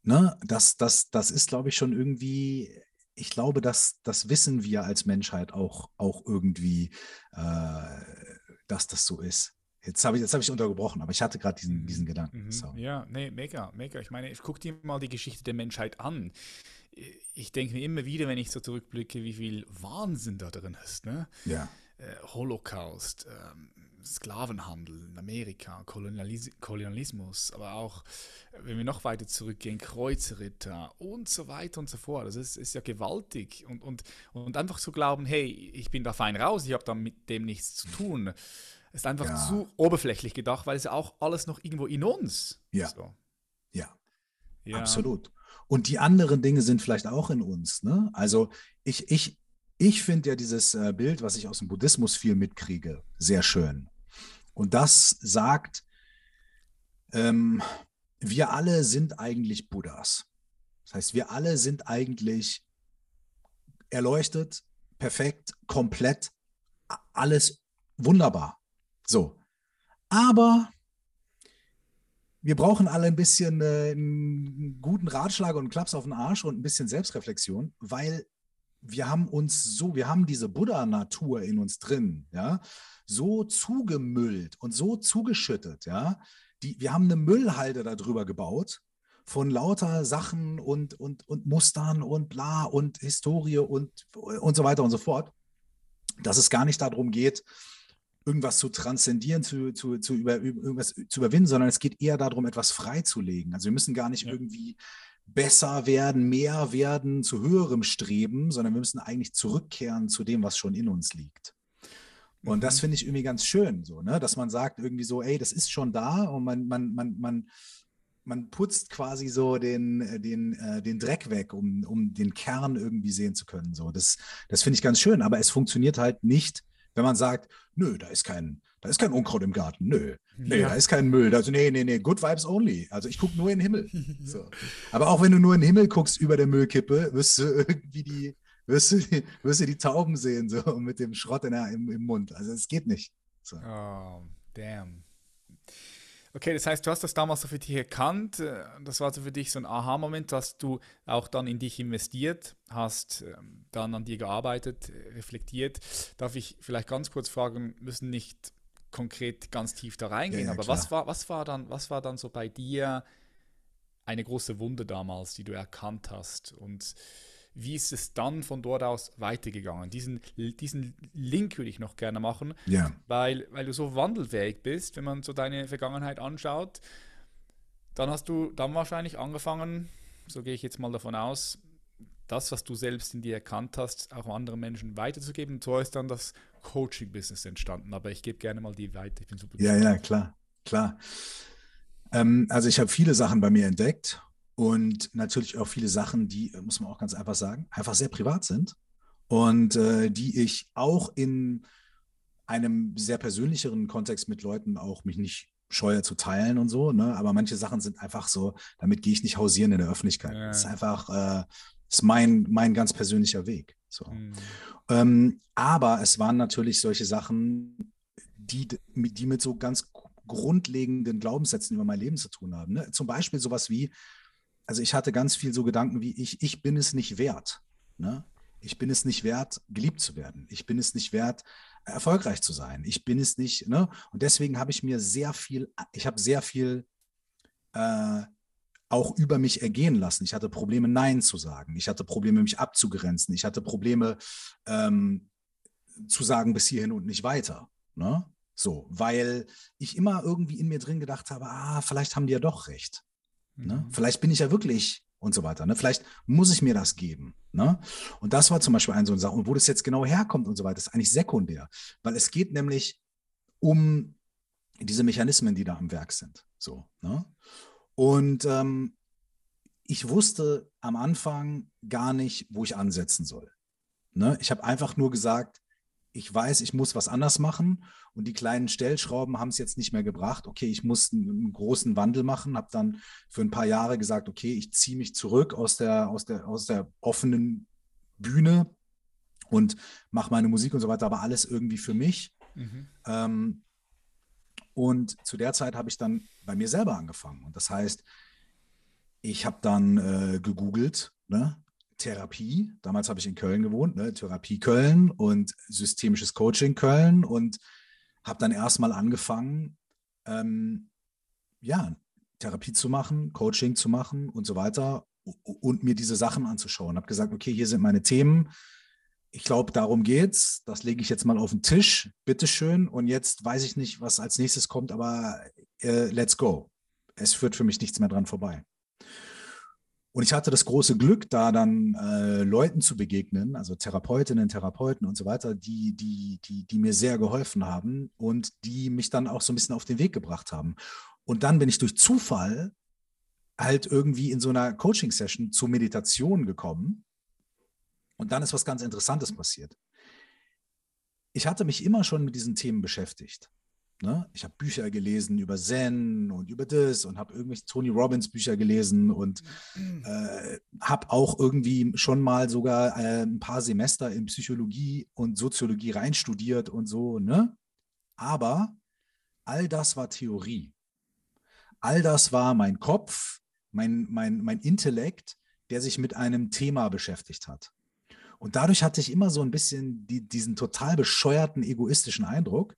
ne, das, das, das ist, glaube ich, schon irgendwie ich glaube, dass das wissen wir als Menschheit auch, auch irgendwie, äh, dass das so ist. Jetzt habe ich, hab ich untergebrochen, aber ich hatte gerade diesen, diesen Gedanken. Mhm. Ja, nee, mega, mega. Ich meine, guck dir mal die Geschichte der Menschheit an. Ich denke mir immer wieder, wenn ich so zurückblicke, wie viel Wahnsinn da drin ist. Ne? Ja. Äh, Holocaust, ähm, Sklavenhandel in Amerika, Kolonialis Kolonialismus, aber auch, wenn wir noch weiter zurückgehen, Kreuzritter und so weiter und so fort. Das ist, ist ja gewaltig. Und, und, und einfach zu glauben, hey, ich bin da fein raus, ich habe da mit dem nichts zu tun, ist einfach ja. zu oberflächlich gedacht, weil es ja auch alles noch irgendwo in uns. Ja. So. Ja. ja. Absolut. Und die anderen Dinge sind vielleicht auch in uns. Ne? Also ich, ich, ich finde ja dieses äh, Bild, was ich aus dem Buddhismus viel mitkriege, sehr schön. Und das sagt, ähm, wir alle sind eigentlich Buddhas. Das heißt, wir alle sind eigentlich erleuchtet, perfekt, komplett, alles wunderbar. So. Aber wir brauchen alle ein bisschen äh, einen guten Ratschlag und einen Klaps auf den Arsch und ein bisschen Selbstreflexion, weil wir haben uns so, wir haben diese Buddha-Natur in uns drin, ja, so zugemüllt und so zugeschüttet, ja. Die, wir haben eine Müllhalde darüber gebaut von lauter Sachen und, und, und Mustern und bla und Historie und, und so weiter und so fort, dass es gar nicht darum geht, irgendwas zu transzendieren, zu, zu, zu, über, irgendwas zu überwinden, sondern es geht eher darum, etwas freizulegen. Also wir müssen gar nicht ja. irgendwie besser werden, mehr werden, zu höherem streben, sondern wir müssen eigentlich zurückkehren zu dem, was schon in uns liegt. Und mhm. das finde ich irgendwie ganz schön, so, ne? dass man sagt irgendwie so, ey, das ist schon da und man, man, man, man, man putzt quasi so den, den, äh, den Dreck weg, um, um den Kern irgendwie sehen zu können. So. Das, das finde ich ganz schön, aber es funktioniert halt nicht, wenn man sagt, nö, da ist kein, da ist kein Unkraut im Garten, nö. Nee, ja. da ist kein Müll. Also, nee, nee, nee, good vibes only. Also ich gucke nur in den Himmel. So. Aber auch wenn du nur in den Himmel guckst über der Müllkippe, wirst du irgendwie die, wirst du die, wirst du die Tauben sehen, so mit dem Schrott in der, im, im Mund. Also es geht nicht. So. Oh, damn. Okay, das heißt, du hast das damals so für dich erkannt. Das war so für dich so ein Aha-Moment, dass du auch dann in dich investiert hast, ähm, dann an dir gearbeitet, äh, reflektiert. Darf ich vielleicht ganz kurz fragen, müssen nicht konkret ganz tief da reingehen, ja, ja, aber was war, was, war dann, was war dann so bei dir eine große Wunde damals, die du erkannt hast? Und wie ist es dann von dort aus weitergegangen? Diesen, diesen Link würde ich noch gerne machen, ja. weil, weil du so wandelfähig bist, wenn man so deine Vergangenheit anschaut. Dann hast du dann wahrscheinlich angefangen, so gehe ich jetzt mal davon aus, das, was du selbst in dir erkannt hast, auch anderen Menschen weiterzugeben. Und so ist dann das Coaching-Business entstanden. Aber ich gebe gerne mal die weiter. Ich bin super ja, ja, klar, klar. Ähm, also ich habe viele Sachen bei mir entdeckt und natürlich auch viele Sachen, die, muss man auch ganz einfach sagen, einfach sehr privat sind und äh, die ich auch in einem sehr persönlicheren Kontext mit Leuten auch mich nicht scheue zu teilen und so, ne? aber manche Sachen sind einfach so, damit gehe ich nicht hausieren in der Öffentlichkeit. Ja. Das ist einfach, äh, ist mein, mein ganz persönlicher Weg. So. Mhm. Ähm, aber es waren natürlich solche Sachen, die, die mit so ganz grundlegenden Glaubenssätzen über mein Leben zu tun haben. Ne? Zum Beispiel sowas wie, also ich hatte ganz viel so Gedanken wie, ich, ich bin es nicht wert. Ne? Ich bin es nicht wert, geliebt zu werden. Ich bin es nicht wert, erfolgreich zu sein. Ich bin es nicht, ne? Und deswegen habe ich mir sehr viel, ich habe sehr viel äh, auch über mich ergehen lassen. Ich hatte Probleme, Nein zu sagen. Ich hatte Probleme, mich abzugrenzen. Ich hatte Probleme, ähm, zu sagen, bis hierhin und nicht weiter. Ne? So, weil ich immer irgendwie in mir drin gedacht habe, ah, vielleicht haben die ja doch recht. Ne? Mhm. Vielleicht bin ich ja wirklich und so weiter. Ne? Vielleicht muss ich mir das geben. Ne? Und das war zum Beispiel ein so eine Sache. Und wo das jetzt genau herkommt und so weiter, ist eigentlich sekundär. Weil es geht nämlich um diese Mechanismen, die da am Werk sind. So, ne? Und ähm, ich wusste am Anfang gar nicht, wo ich ansetzen soll. Ne? Ich habe einfach nur gesagt, ich weiß, ich muss was anders machen und die kleinen Stellschrauben haben es jetzt nicht mehr gebracht. Okay, ich muss einen, großen Wandel machen, habe dann für ein paar Jahre gesagt, okay, ich ziehe mich zurück aus der, aus der, aus der offenen Bühne und mache meine Musik und so weiter, aber alles irgendwie für mich. Mhm. Ähm, und zu der Zeit habe ich dann bei mir selber angefangen. Und das heißt, ich habe dann äh, gegoogelt, ne? Therapie. Damals habe ich in Köln gewohnt, ne? Therapie Köln und systemisches Coaching Köln und habe dann erstmal angefangen, ähm, ja, Therapie zu machen, Coaching zu machen und so weiter und mir diese Sachen anzuschauen. Habe gesagt, okay, hier sind meine Themen ich glaube, darum geht's. Das lege ich jetzt mal auf den Tisch. Bitteschön. Und jetzt weiß ich nicht, was als nächstes kommt, aber äh, let's go. Es führt für mich nichts mehr dran vorbei. Und ich hatte das große Glück, da dann äh, Leuten zu begegnen, also Therapeutinnen, Therapeuten und so weiter, die, die, die, die mir sehr geholfen haben und die mich dann auch so ein bisschen auf den Weg gebracht haben. Und dann bin ich durch Zufall halt irgendwie in so einer Coaching-Session zur Meditation gekommen Und dann ist was ganz Interessantes passiert. Ich hatte mich immer schon mit diesen Themen beschäftigt. Ne? Ich habe Bücher gelesen über Zen und über das und habe irgendwelche Tony Robbins Bücher gelesen und äh, habe auch irgendwie schon mal sogar äh, ein paar Semester in Psychologie und Soziologie reinstudiert und so. Ne? Aber all das war Theorie. All das war mein Kopf, mein, mein, mein Intellekt, der sich mit einem Thema beschäftigt hat. Und dadurch hatte ich immer so ein bisschen die, diesen total bescheuerten, egoistischen Eindruck,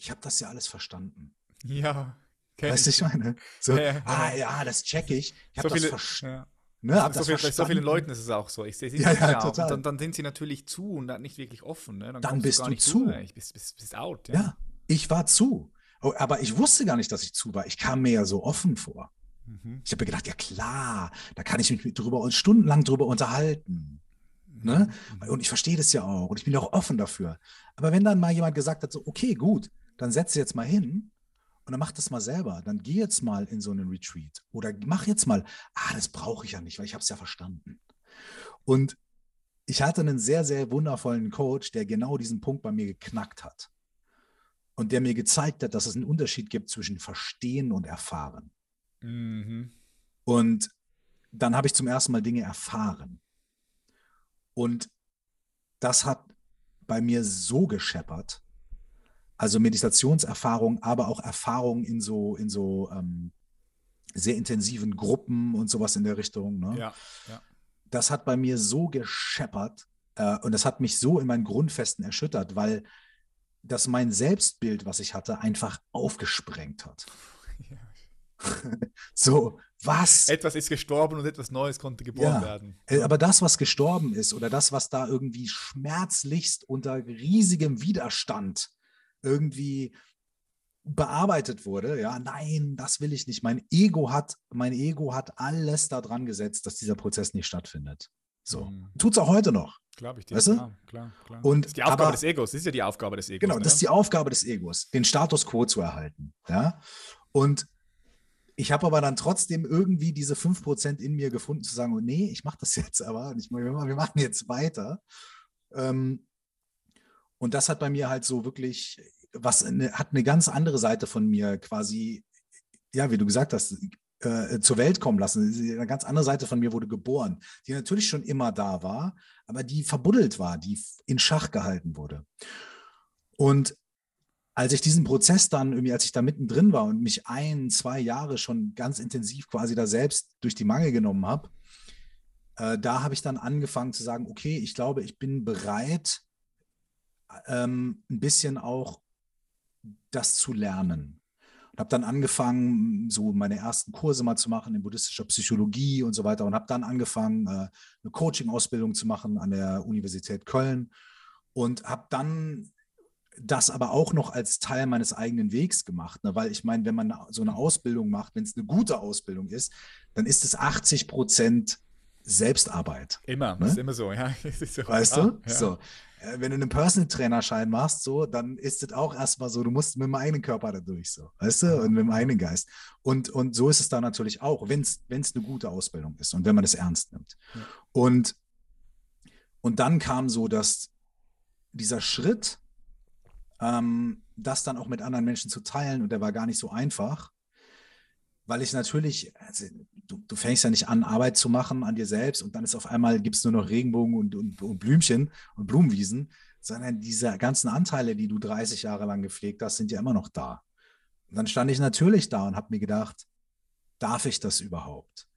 ich habe das ja alles verstanden. Ja. Weißt du, ich meine? So, ja, ja, ah ja, das check ich. Ich habe so das verstanden. Ne, hab so, viel, bei so vielen Leuten ist es auch so. Ich sehe ja, ja, total. Dann, dann, sind sie natürlich zu und nicht wirklich offen. Ne? Dann, dann bist du, du zu. Du bist, bist, bist out. Ja. ja. ich war zu. Oh, aber ich wusste gar nicht, dass ich zu war. Ich kam mir ja so offen vor. Mhm. Ich habe mir gedacht, ja klar, da kann ich mich drüber stundenlang drüber unterhalten. Ne? Mhm. Und ich verstehe das ja auch und ich bin auch offen dafür. Aber wenn dann mal jemand gesagt hat, so, okay, gut, dann setz jetzt mal hin und dann mach das mal selber. Dann geh jetzt mal in so einen Retreat oder mach jetzt mal, ah, das brauche ich ja nicht, weil ich habe es ja verstanden. Und ich hatte einen sehr, sehr wundervollen Coach, der genau diesen Punkt bei mir geknackt hat. Und der mir gezeigt hat, dass es einen Unterschied gibt zwischen Verstehen und Erfahren. Mhm. Und dann habe ich zum ersten Mal Dinge erfahren. Und das hat bei mir so gescheppert, also Meditationserfahrung, aber auch Erfahrung in so, in so ähm, sehr intensiven Gruppen und sowas in der Richtung. Ne? Ja, ja. Das hat bei mir so gescheppert äh, und das hat mich so in meinen Grundfesten erschüttert, weil das mein Selbstbild, was ich hatte, einfach aufgesprengt hat. Ja. so, was? Etwas ist gestorben und etwas Neues konnte geboren ja, werden. Äh, aber das, was gestorben ist oder das, was da irgendwie schmerzlichst unter riesigem Widerstand irgendwie bearbeitet wurde, ja, nein, das will ich nicht. Mein Ego hat, mein Ego hat alles daran gesetzt, dass dieser Prozess nicht stattfindet. So. Mhm. Tut es auch heute noch. Glaube ich dir. Weißt du? Klar, klar, klar. Und, das ist die Aufgabe aber, des Egos. Das ist ja die Aufgabe des Egos. Genau, ne? das ist die Aufgabe des Egos, den Status quo zu erhalten. Ja. Und ich habe aber dann trotzdem irgendwie diese 5% in mir gefunden, zu sagen, oh, nee, ich mache das jetzt aber. Ich, wir machen jetzt weiter. Ähm, und das hat bei mir halt so wirklich, was eine, hat eine ganz andere Seite von mir quasi, ja, wie du gesagt hast, äh, zur Welt kommen lassen. Eine ganz andere Seite von mir wurde geboren, die natürlich schon immer da war, aber die verbuddelt war, die in Schach gehalten wurde. Und als ich diesen Prozess dann irgendwie, als ich da mittendrin war und mich ein, zwei Jahre schon ganz intensiv quasi da selbst durch die Mangel genommen habe, äh, da habe ich dann angefangen zu sagen, okay, ich glaube, ich bin bereit, ähm, ein bisschen auch das zu lernen. Und habe dann angefangen, so meine ersten Kurse mal zu machen in buddhistischer Psychologie und so weiter und habe dann angefangen, äh, eine Coaching-Ausbildung zu machen an der Universität Köln und habe dann das aber auch noch als Teil meines eigenen Wegs gemacht, ne? weil ich meine, wenn man so eine Ausbildung macht, wenn es eine gute Ausbildung ist, dann ist es 80 Prozent Selbstarbeit. Immer, ne? ist immer so, ja. So. Weißt ah, du? Ja. So. Äh, wenn du einen Personal Trainerschein machst, so, dann ist es auch erstmal so, du musst mit dem eigenen Körper da durch, so, weißt du, und mit dem eigenen Geist. Und, und so ist es da natürlich auch, wenn es eine gute Ausbildung ist und wenn man es ernst nimmt. Ja. Und, und dann kam so, dass dieser Schritt, ähm, das dann auch mit anderen Menschen zu teilen, und der war gar nicht so einfach, weil ich natürlich, also, du, du, fängst ja nicht an, Arbeit zu machen an dir selbst und dann ist auf einmal, gibt es nur noch Regenbogen und, und, und, Blümchen und Blumenwiesen, sondern diese ganzen Anteile, die du 30 Jahre lang gepflegt hast, sind ja immer noch da. Und dann stand ich natürlich da und habe mir gedacht, darf ich das überhaupt?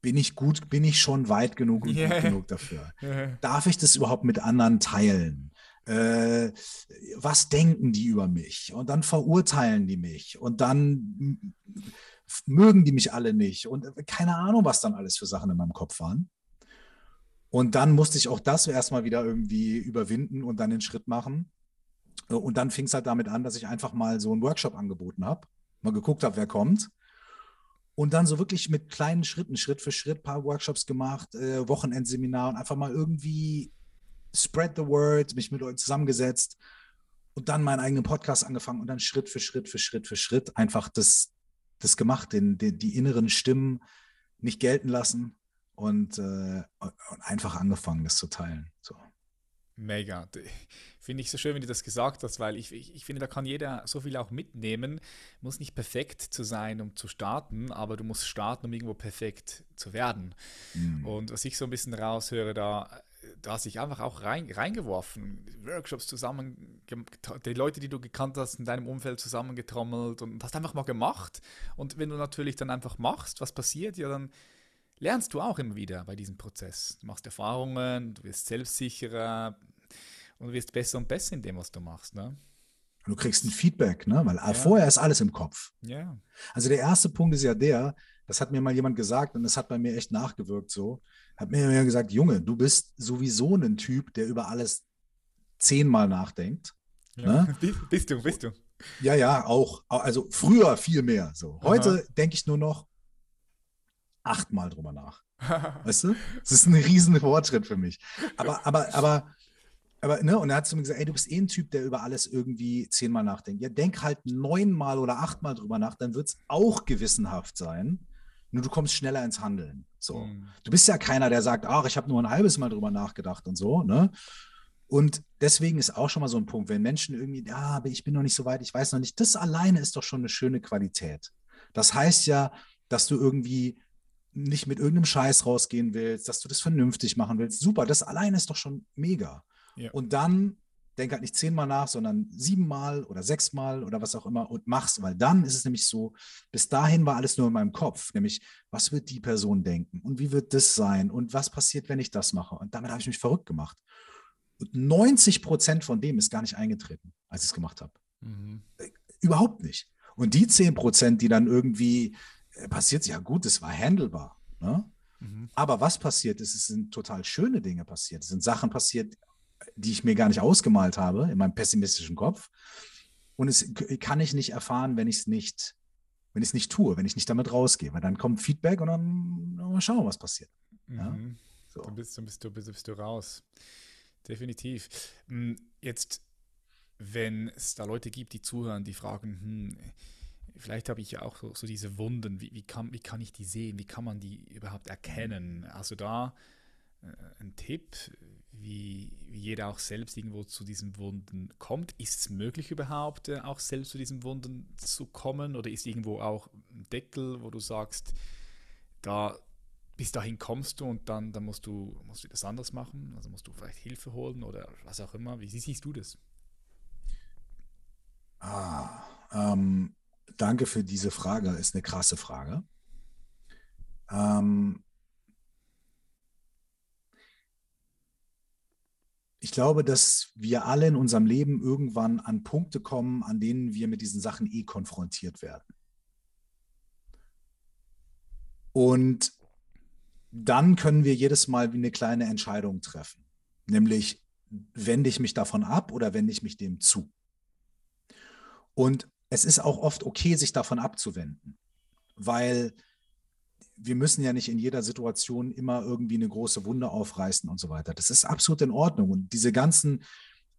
Bin ich gut, bin ich schon weit genug und yeah. gut genug dafür? Yeah. Darf ich das überhaupt mit anderen teilen? Äh, was denken die über mich? Und dann verurteilen die mich. Und dann mögen die mich alle nicht und äh, keine Ahnung, was dann alles für Sachen in meinem Kopf waren. Und dann musste ich auch das erstmal wieder irgendwie überwinden und dann den Schritt machen. Und dann fing es halt damit an, dass ich einfach mal so einen Workshop angeboten habe, mal geguckt habe, wer kommt. Und dann so wirklich mit kleinen Schritten, Schritt für Schritt, paar Workshops gemacht, äh, Wochenendseminar und einfach mal irgendwie spread the word, mich mit Leuten zusammengesetzt und dann meinen eigenen Podcast angefangen und dann Schritt für Schritt für Schritt für Schritt einfach das, das gemacht, den, den, die inneren Stimmen nicht gelten lassen und, äh, und einfach angefangen, das zu teilen. So. Mega. Finde ich so schön, wenn du das gesagt hast, weil ich, ich, ich, finde, da kann jeder so viel auch mitnehmen. Muss nicht perfekt zu sein, um zu starten, aber du musst starten, um irgendwo perfekt zu werden. Mhm. Und was ich so ein bisschen raushöre, da, da hast dich einfach auch rein, reingeworfen, Workshops zusammen, die Leute, die du gekannt hast, in deinem Umfeld zusammengetrommelt und hast einfach mal gemacht. Und wenn du natürlich dann einfach machst, was passiert, ja, dann lernst du auch immer wieder bei diesem Prozess. Du machst Erfahrungen, du wirst selbstsicherer und du wirst besser und besser in dem, was du machst. Ne? Du kriegst ein Feedback, ne? weil ja. vorher ist alles im Kopf. Ja. Also der erste Punkt ist ja der, das hat mir mal jemand gesagt und das hat bei mir echt nachgewirkt so, hat mir gesagt, Junge, du bist sowieso ein Typ, der über alles zehnmal nachdenkt. Ja. Ne? Bist du, bist du. Ja, ja, auch. Also früher viel mehr. So. Heute denke ich nur noch, achtmal drüber nach. weißt du? Das ist ein riesen Fortschritt für mich. Aber, aber, aber, aber, ne? Und er hat zu mir gesagt, ey, du bist eh ein Typ, der über alles irgendwie zehnmal nachdenkt. Ja, denk halt neunmal oder achtmal drüber nach, dann wird es auch gewissenhaft sein. Nur du kommst schneller ins Handeln. So. Mhm. Du bist ja keiner, der sagt, ach, ich habe nur ein halbes Mal drüber nachgedacht und so, ne? Und deswegen ist auch schon mal so ein Punkt, wenn Menschen irgendwie, ja, aber ich bin noch nicht so weit, ich weiß noch nicht, das alleine ist doch schon eine schöne Qualität. Das heißt ja, dass du irgendwie nicht mit irgendeinem Scheiß rausgehen willst, dass du das vernünftig machen willst. Super, das allein ist doch schon mega. Ja. Und dann denk halt nicht zehnmal nach, sondern siebenmal oder sechsmal oder was auch immer und mach's, weil dann ist es nämlich so, bis dahin war alles nur in meinem Kopf, nämlich was wird die Person denken und wie wird das sein und was passiert, wenn ich das mache. Und damit habe ich mich verrückt gemacht. Und 90 Prozent von dem ist gar nicht eingetreten, als ich es gemacht habe. Mhm. Äh, überhaupt nicht. Und die 10 Prozent, die dann irgendwie äh, passiert, ja gut, es war handelbar. Ne? Mhm. Aber was passiert ist, es sind total schöne Dinge passiert. Es sind Sachen passiert, die ich mir gar nicht ausgemalt habe in meinem pessimistischen Kopf. Und es kann ich nicht erfahren, wenn ich es nicht, wenn ich es nicht tue, wenn ich nicht damit rausgehe. Weil dann kommt Feedback und dann mal schauen, was passiert. Mhm. Ja? So. Dann, bist, dann bist, du, bist, bist du raus. Definitiv. Hm, jetzt, wenn es da Leute gibt, die zuhören, die fragen, hm, vielleicht habe ich ja auch so, so diese Wunden, wie, wie, kann, wie kann ich die sehen, wie kann man die überhaupt erkennen? Also da äh, ein Tipp, wie, wie, jeder auch selbst irgendwo zu diesen Wunden kommt. Ist es möglich überhaupt, äh, auch selbst zu diesen Wunden zu kommen? Oder ist irgendwo auch ein Deckel, wo du sagst, da bis dahin kommst du und dann, dann musst, du, musst du das anders machen? Also musst du vielleicht Hilfe holen oder was auch immer. Wie siehst du das? Ah, ähm, danke für diese Frage. Ist eine krasse Frage. Ähm, ich glaube, dass wir alle in unserem Leben irgendwann an Punkte kommen, an denen wir mit diesen Sachen eh konfrontiert werden. Und dann können wir jedes Mal wie eine kleine Entscheidung treffen. Nämlich, wende ich mich davon ab oder wende ich mich dem zu? Und es ist auch oft okay, sich davon abzuwenden, weil wir müssen ja nicht in jeder Situation immer irgendwie eine große Wunde aufreißen und so weiter. Das ist absolut in Ordnung. Und diese ganzen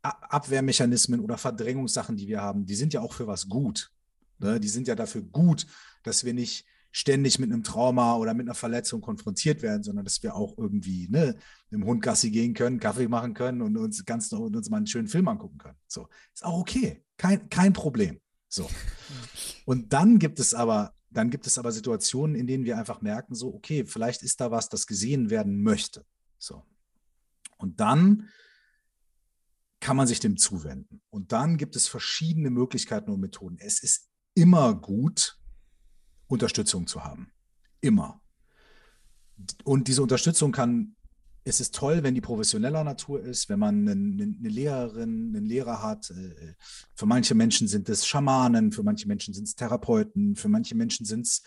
Abwehrmechanismen oder Verdrängungssachen, die wir haben, die sind ja auch für was gut. Ne? Die sind ja dafür gut, dass wir nicht ständig mit einem Trauma oder mit einer Verletzung konfrontiert werden, sondern dass wir auch irgendwie ne, mit dem Hund Gassi gehen können, Kaffee machen können und uns ganz und uns mal einen schönen Film angucken können. So, ist auch okay, kein, kein Problem. So. Und dann gibt es aber, dann gibt es aber Situationen, in denen wir einfach merken, so, okay, vielleicht ist da was, das gesehen werden möchte. So. Und dann kann man sich dem zuwenden. Und dann gibt es verschiedene Möglichkeiten und Methoden. Es ist immer gut, Unterstützung zu haben. Immer. Und diese Unterstützung kann es ist toll, wenn die professioneller Natur ist, wenn man eine, Lehrerin, einen Lehrer hat. Äh, für manche Menschen sind es Schamanen, für manche Menschen sind es Therapeuten, für manche Menschen sind es,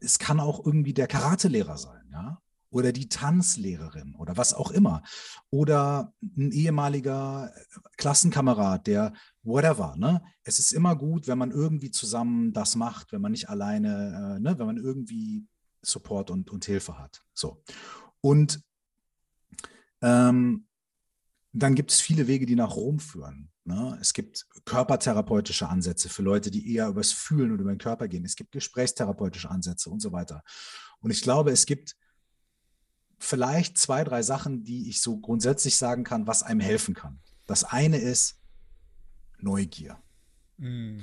es kann auch irgendwie der Karatelehrer sein, ja, oder die Tanzlehrerin oder was auch immer. Oder ein ehemaliger Klassenkamerad, der whatever, ne? Es ist immer gut, wenn man irgendwie zusammen das macht, wenn man nicht alleine, äh, ne, wenn man irgendwie Support und, und Hilfe hat. So. Und ähm, dann gibt es viele Wege, die nach Rom führen. Ne? Es gibt körpertherapeutische Ansätze für Leute, die eher übers Fühlen und über den Körper gehen. Es gibt gesprächstherapeutische Ansätze und so weiter. Und ich glaube, es gibt vielleicht zwei, drei Sachen, die ich so grundsätzlich sagen kann, was einem helfen kann. Das eine ist Neugier. Mm.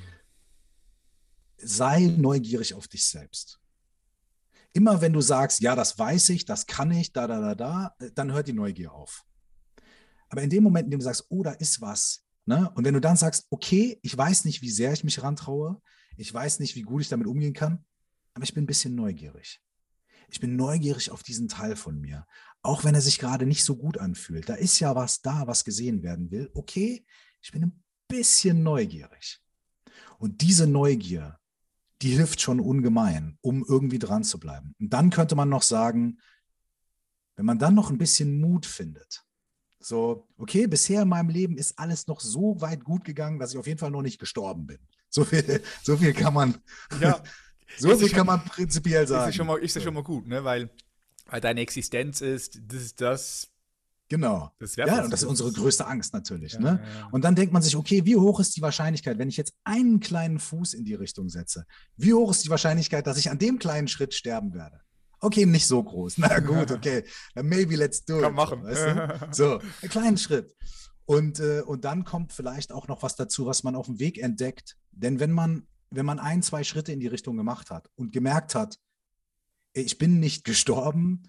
Sei neugierig auf dich selbst. Immer wenn du sagst, ja, das weiß ich, das kann ich, da, da, da, da, dann hört die Neugier auf. Aber in dem Moment, in dem du sagst, oh, da ist was, ne? und wenn du dann sagst, okay, ich weiß nicht, wie sehr ich mich rantraue, ich weiß nicht, wie gut ich damit umgehen kann, aber ich bin ein bisschen neugierig. Ich bin neugierig auf diesen Teil von mir, auch wenn er sich gerade nicht so gut anfühlt. Da ist ja was da, was gesehen werden will. Okay, ich bin ein bisschen neugierig. Und diese Neugier, die hilft schon ungemein, um irgendwie dran zu bleiben. Und dann könnte man noch sagen, wenn man dann noch ein bisschen Mut findet, so, okay, bisher in meinem Leben ist alles noch so weit gut gegangen, dass ich auf jeden Fall noch nicht gestorben bin. So viel, so viel kann man, ja, so viel kann man prinzipiell sagen. Ist ja schon mal, ist ja schon mal gut, ne? weil, weil deine Existenz ist, das ist das. Genau. Das ja, und das ist unsere größte Angst natürlich. Ja, ne? Ja. Und dann denkt man sich, okay, wie hoch ist die Wahrscheinlichkeit, wenn ich jetzt einen kleinen Fuß in die Richtung setze, wie hoch ist die Wahrscheinlichkeit, dass ich an dem kleinen Schritt sterben werde? Okay, nicht so groß. Na gut, okay. Maybe let's do Kann it. machen. Weißt du? So, einen kleinen Schritt. Und, äh, und dann kommt vielleicht auch noch was dazu, was man auf dem Weg entdeckt. Denn wenn man wenn man ein, zwei Schritte in die Richtung gemacht hat und gemerkt hat, ich bin nicht gestorben,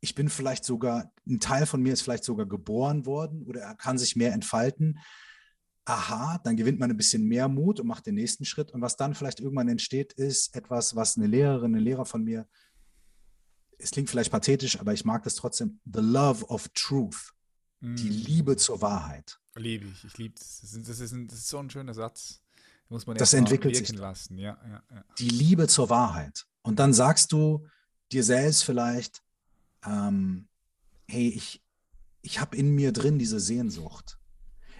ich bin vielleicht sogar, ein Teil von mir ist vielleicht sogar geboren worden oder er kann sich mehr entfalten. Aha, dann gewinnt man ein bisschen mehr Mut und macht den nächsten Schritt. Und was dann vielleicht irgendwann entsteht, ist etwas, was eine Lehrerin, ein Lehrer von mir, es klingt vielleicht pathetisch, aber ich mag das trotzdem, the love of truth, mm. die Liebe zur Wahrheit. Liebe ich, ich liebe das. Das ist, das, ist ein, das ist so ein schöner Satz. Muss man das entwickelt sich. Lassen. Ja, ja, ja. Die Liebe zur Wahrheit. Und dann sagst du dir selbst vielleicht, ähm, hey, ich, ich habe in mir drin diese Sehnsucht.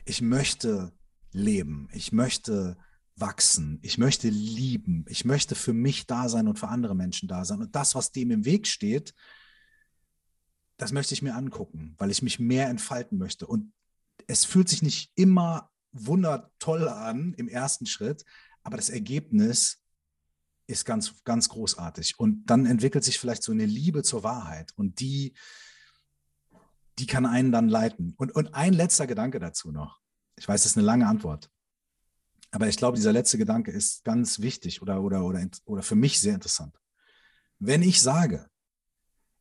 Ich möchte leben. Ich möchte wachsen. Ich möchte lieben. Ich möchte für mich da sein und für andere Menschen da sein. Und das, was dem im Weg steht, das möchte ich mir angucken, weil ich mich mehr entfalten möchte. Und es fühlt sich nicht immer wundertoll an im ersten Schritt, aber das Ergebnis ist ganz, ganz großartig. Und dann entwickelt sich vielleicht so eine Liebe zur Wahrheit und die, die kann einen dann leiten. Und, und ein letzter Gedanke dazu noch. Ich weiß, das ist eine lange Antwort. Aber ich glaube, dieser letzte Gedanke ist ganz wichtig oder, oder, oder, oder für mich sehr interessant. Wenn ich sage,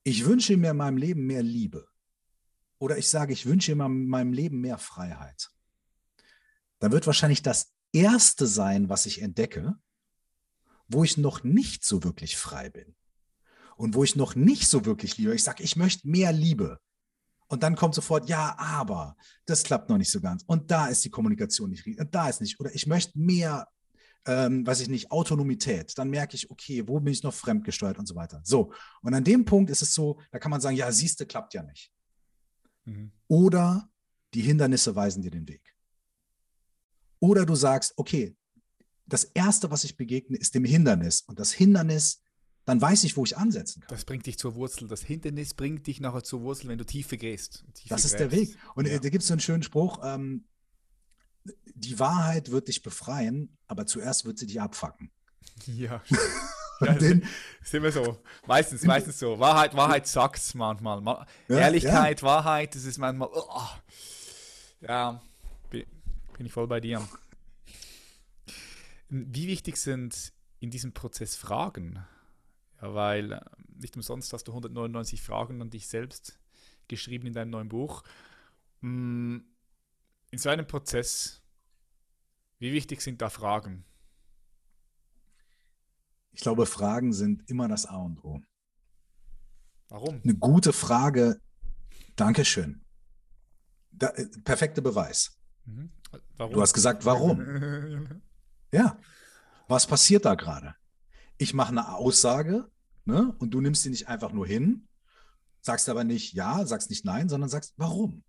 ich wünsche mir in meinem Leben mehr Liebe oder ich sage, ich wünsche mir in meinem Leben mehr Freiheit, dann wird wahrscheinlich das Erste sein, was ich entdecke, wo ich noch nicht so wirklich frei bin und wo ich noch nicht so wirklich liebe. Ich sage, ich möchte mehr Liebe. Und dann kommt sofort, ja, aber das klappt noch nicht so ganz. Und da ist die Kommunikation nicht richtig. Und da ist nicht. Oder ich möchte mehr, ähm, weiß ich nicht, Autonomität. Dann merke ich, okay, wo bin ich noch fremdgesteuert und so weiter. So. Und an dem Punkt ist es so, da kann man sagen, ja, siehste, klappt ja nicht. Mhm. Oder die Hindernisse weisen dir den Weg. Oder du sagst, okay, das Erste, was ich begegne, ist dem Hindernis. Und das Hindernis, dann weiß ich, wo ich ansetzen kann. Das bringt dich zur Wurzel. Das Hindernis bringt dich nachher zur Wurzel, wenn du tiefer gehst. Tiefer das ist gräbst. der Weg. Und ja. da gibt es so einen schönen Spruch, ähm, die Wahrheit wird dich befreien, aber zuerst wird sie dich abfacken. Ja. ja den, sind wir so. Meistens, meistens so. Wahrheit, Wahrheit sagt's manchmal. Ja, Ehrlichkeit. Wahrheit, das ist manchmal. Oh, ja, bin ich voll bei dir. Wie wichtig sind in diesem Prozess Fragen? Ja, weil äh, nicht umsonst hast du 199 Fragen an dich selbst geschrieben in deinem neuen Buch. Mm, in so einem Prozess, wie wichtig sind da Fragen? Ich glaube, Fragen sind immer das A und O. Warum? Eine gute Frage, Dankeschön. Da, äh, perfekter Beweis. Mhm. Warum? Du hast gesagt, warum? ja. Was passiert da gerade? Ich mache eine Aussage ne, und du nimmst sie nicht einfach nur hin, sagst aber nicht ja, sagst nicht nein, sondern sagst warum.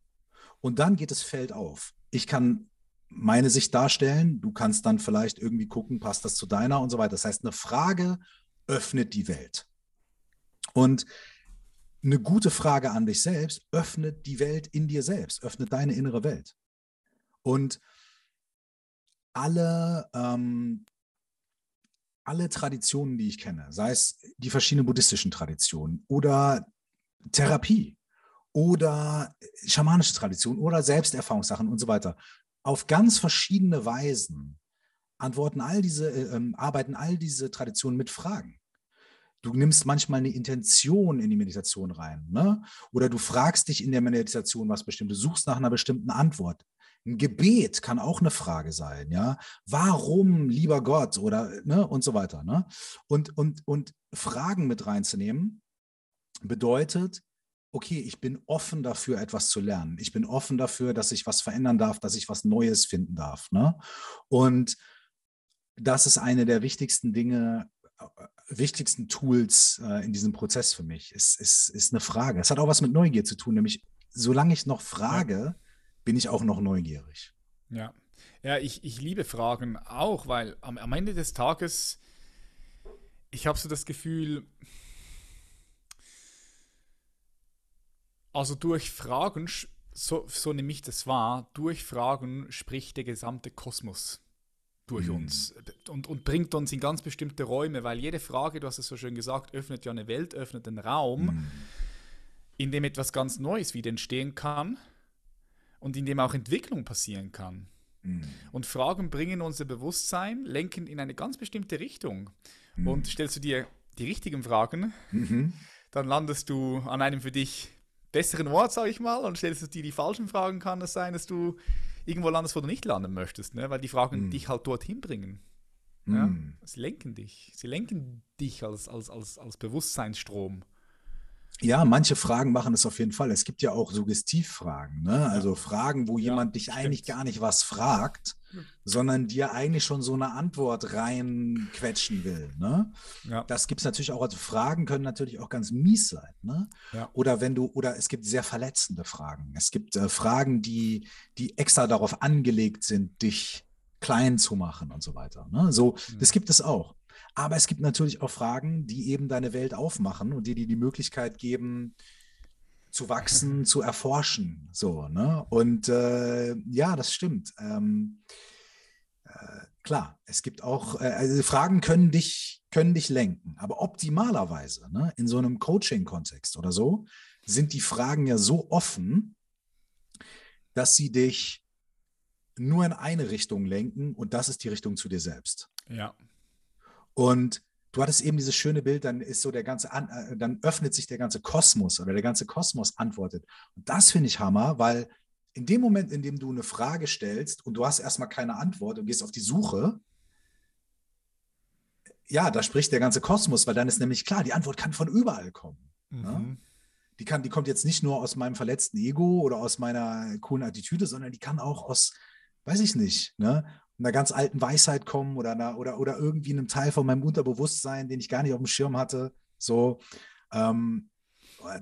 Und dann geht das Feld auf. Ich kann meine Sicht darstellen, du kannst dann vielleicht irgendwie gucken, passt das zu deiner und so weiter. Das heißt, eine Frage öffnet die Welt. Und eine gute Frage an dich selbst öffnet die Welt in dir selbst, öffnet deine innere Welt. Und alle, ähm, alle Traditionen, die ich kenne, sei es die verschiedenen buddhistischen Traditionen oder Therapie oder schamanische Tradition oder Selbsterfahrungssachen und so weiter. Auf ganz verschiedene Weisen antworten all diese, äh, ähm, arbeiten all diese Traditionen mit Fragen. Du nimmst manchmal eine Intention in die Meditation rein, ne? Oder du fragst dich in der Meditation was bestimmt, du suchst nach einer bestimmten Antwort. Ein Gebet kann auch eine Frage sein, ja. Warum, lieber Gott, oder ne, und so weiter. Ne? Und, und, und Fragen mit reinzunehmen, bedeutet, okay, ich bin offen dafür, etwas zu lernen. Ich bin offen dafür, dass ich was verändern darf, dass ich was Neues finden darf. Ne? Und das ist eine der wichtigsten Dinge, äh, wichtigsten Tools äh, in diesem Prozess für mich. Es ist, ist eine Frage. Es hat auch was mit Neugier zu tun, nämlich solange ich noch frage, ja. Bin ich auch noch neugierig. Ja, ja ich, ich liebe Fragen auch, weil am, am Ende des Tages, ich habe so das Gefühl, also durch Fragen, so, so nehme ich das wahr, durch Fragen spricht der gesamte Kosmos durch mhm. uns und, und bringt uns in ganz bestimmte Räume, weil jede Frage, du hast es so schön gesagt, öffnet ja eine Welt, öffnet einen Raum, mhm. in dem etwas ganz Neues wieder entstehen kann und in dem auch Entwicklung passieren kann. Mhm. Und Fragen bringen unser Bewusstsein, lenken in eine ganz bestimmte Richtung. Mhm. Und stellst du dir die richtigen Fragen, mhm. dann landest du an einem für dich besseren Ort, sage ich mal, und stellst du dir die falschen Fragen, kann es sein, dass du irgendwo landest, wo du nicht landen möchtest, ne? weil die Fragen mm. dich halt dorthin bringen. Mm. Ja? Sie lenken dich. Sie lenken dich als, als, als, als Bewusstseinsstrom. Ja, manche Fragen machen es auf jeden Fall. Es gibt ja auch Suggestivfragen, ne? Also Fragen, wo ja, jemand dich stimmt. eigentlich gar nicht was fragt, hm. sondern dir eigentlich schon so eine Antwort reinquetschen will. Ne? Ja. Das gibt es natürlich auch. Also Fragen können natürlich auch ganz mies sein. Ne? Ja. Oder wenn du, oder es gibt sehr verletzende Fragen. Es gibt äh, Fragen, die, die extra darauf angelegt sind, dich klein zu machen und so weiter. Ne? So, mhm. das gibt es auch. Aber es gibt natürlich auch Fragen, die eben deine Welt aufmachen und die dir die Möglichkeit geben, zu wachsen, zu erforschen. So, ne? Und äh, ja, das stimmt. Ähm, äh, klar, es gibt auch, äh, also Fragen können dich, können dich lenken, aber optimalerweise, ne, in so einem Coaching-Kontext oder so, sind die Fragen ja so offen, dass sie dich nur in eine Richtung lenken und das ist die Richtung zu dir selbst. Ja. Und du hattest eben dieses schöne Bild, dann ist so der ganze, äh, dann öffnet sich der ganze Kosmos oder der ganze Kosmos antwortet. Und das finde ich Hammer, weil in dem Moment, in dem du eine Frage stellst und du hast erstmal keine Antwort und gehst auf die Suche, ja, da spricht der ganze Kosmos, weil dann ist nämlich klar, die Antwort kann von überall kommen. Mhm. Ne? Die, kann, die kommt jetzt nicht nur aus meinem verletzten Ego oder aus meiner coolen Attitüde, sondern die kann auch aus, weiß ich nicht, ne? Einer ganz alten Weisheit kommen oder, einer, oder, oder irgendwie einem Teil von meinem Unterbewusstsein, den ich gar nicht auf dem Schirm hatte. So, ähm,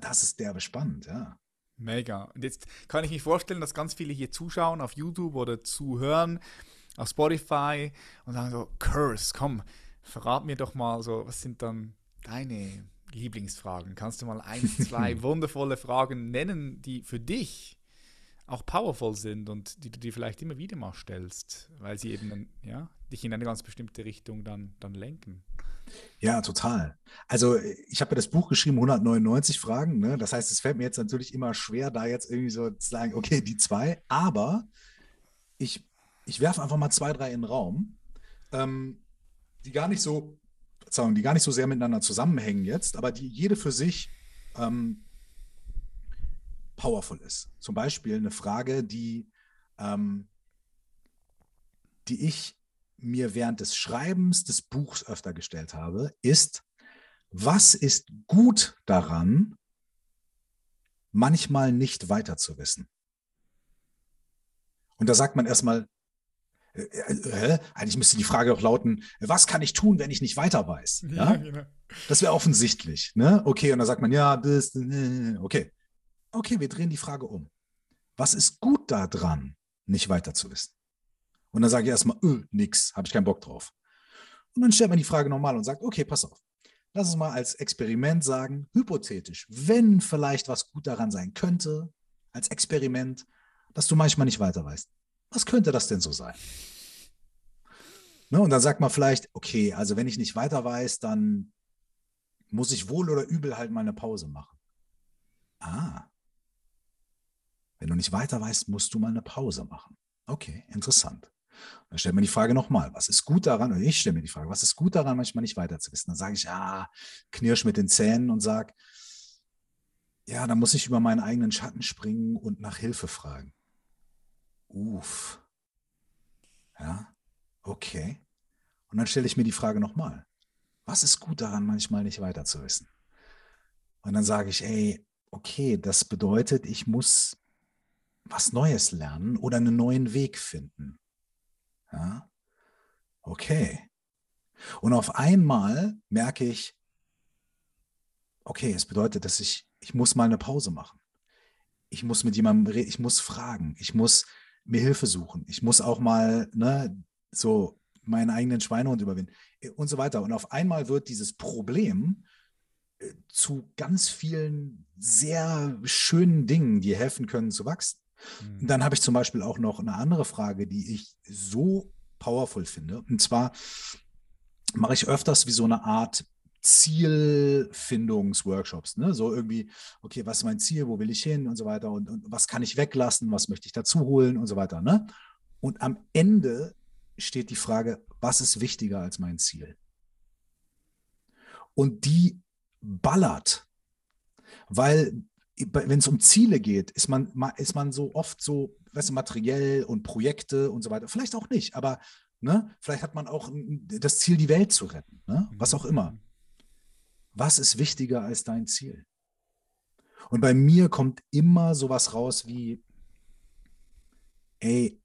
das ist derbe spannend, ja. Mega. Und jetzt kann ich mir vorstellen, dass ganz viele hier zuschauen auf YouTube oder zuhören auf Spotify und sagen so, Curse, komm, verrat mir doch mal so, was sind dann deine Lieblingsfragen? Kannst du mal ein, zwei wundervolle Fragen nennen, die für dich auch powerful sind und die du dir vielleicht immer wieder mal stellst, weil sie eben ja, dich in eine ganz bestimmte Richtung dann, dann lenken. Ja, total. Also ich habe ja das Buch geschrieben, 199 Fragen. Ne? Das heißt, es fällt mir jetzt natürlich immer schwer, da jetzt irgendwie so zu sagen, okay, die zwei. Aber ich, ich werfe einfach mal zwei, drei in den Raum, ähm, die gar nicht so, sagen, die gar nicht so sehr miteinander zusammenhängen jetzt, aber die jede für sich ähm, powerful ist. Zum Beispiel eine Frage, die, ähm, die ich mir während des Schreibens des Buchs öfter gestellt habe, ist, was ist gut daran, manchmal nicht weiter zu wissen? Und da sagt man erstmal, äh, äh, eigentlich müsste die Frage auch lauten, was kann ich tun, wenn ich nicht weiter weiß? Ja, ja? Genau. Das wäre offensichtlich. Ne? Okay, und da sagt man, ja, das, äh, okay okay, wir drehen die Frage um. Was ist gut daran, nicht weiter zu wissen? Und dann sage ich erstmal, öh, nix, habe ich keinen Bock drauf. Und dann stellt man die Frage nochmal und sagt, okay, pass auf. Lass uns mal als Experiment sagen, hypothetisch, wenn vielleicht was gut daran sein könnte, als Experiment, dass du manchmal nicht weiter weißt. Was könnte das denn so sein? Ne, und dann sagt man vielleicht, okay, also wenn ich nicht weiter weiß, dann muss ich wohl oder übel halt mal eine Pause machen. Ah. Wenn du nicht weiter weißt, musst du mal eine Pause machen. Okay, interessant. Dann stellt man die Frage nochmal, was ist gut daran, oder ich stelle mir die Frage, was ist gut daran, manchmal nicht weiter zu wissen? Dann sage ich, ah, knirsch mit den Zähnen und sage, ja, dann muss ich über meinen eigenen Schatten springen und nach Hilfe fragen. Uff. Ja, okay. Und dann stelle ich mir die Frage nochmal, was ist gut daran, manchmal nicht weiter zu wissen? Und dann sage ich, ey, okay, das bedeutet, ich muss was Neues lernen oder einen neuen Weg finden. Ja? Okay. Und auf einmal merke ich, okay, es bedeutet, dass ich, ich muss mal eine Pause machen. Ich muss mit jemandem reden, ich muss fragen, ich muss mir Hilfe suchen, ich muss auch mal ne, so meinen eigenen Schweinehund überwinden und so weiter. Und auf einmal wird dieses Problem äh, zu ganz vielen sehr schönen Dingen, die helfen können zu wachsen. Mhm. Dann habe ich zum Beispiel auch noch eine andere Frage, die ich so powerful finde. Und zwar mache ich öfters wie so eine Art Zielfindungsworkshops, ne? So irgendwie, okay, was ist mein Ziel, wo will ich hin und so weiter und, und was kann ich weglassen, was möchte ich dazu holen und so weiter, ne? Und am Ende steht die Frage, was ist wichtiger als mein Ziel? Und die ballert, weil wenn es um Ziele geht, ist man, ist man so oft so, weißt du, materiell und Projekte und so weiter. Vielleicht auch nicht, aber ne, vielleicht hat man auch das Ziel, die Welt zu retten, ne? was auch immer. Mhm. Was ist wichtiger als dein Ziel? Und bei mir kommt immer sowas raus wie, ey,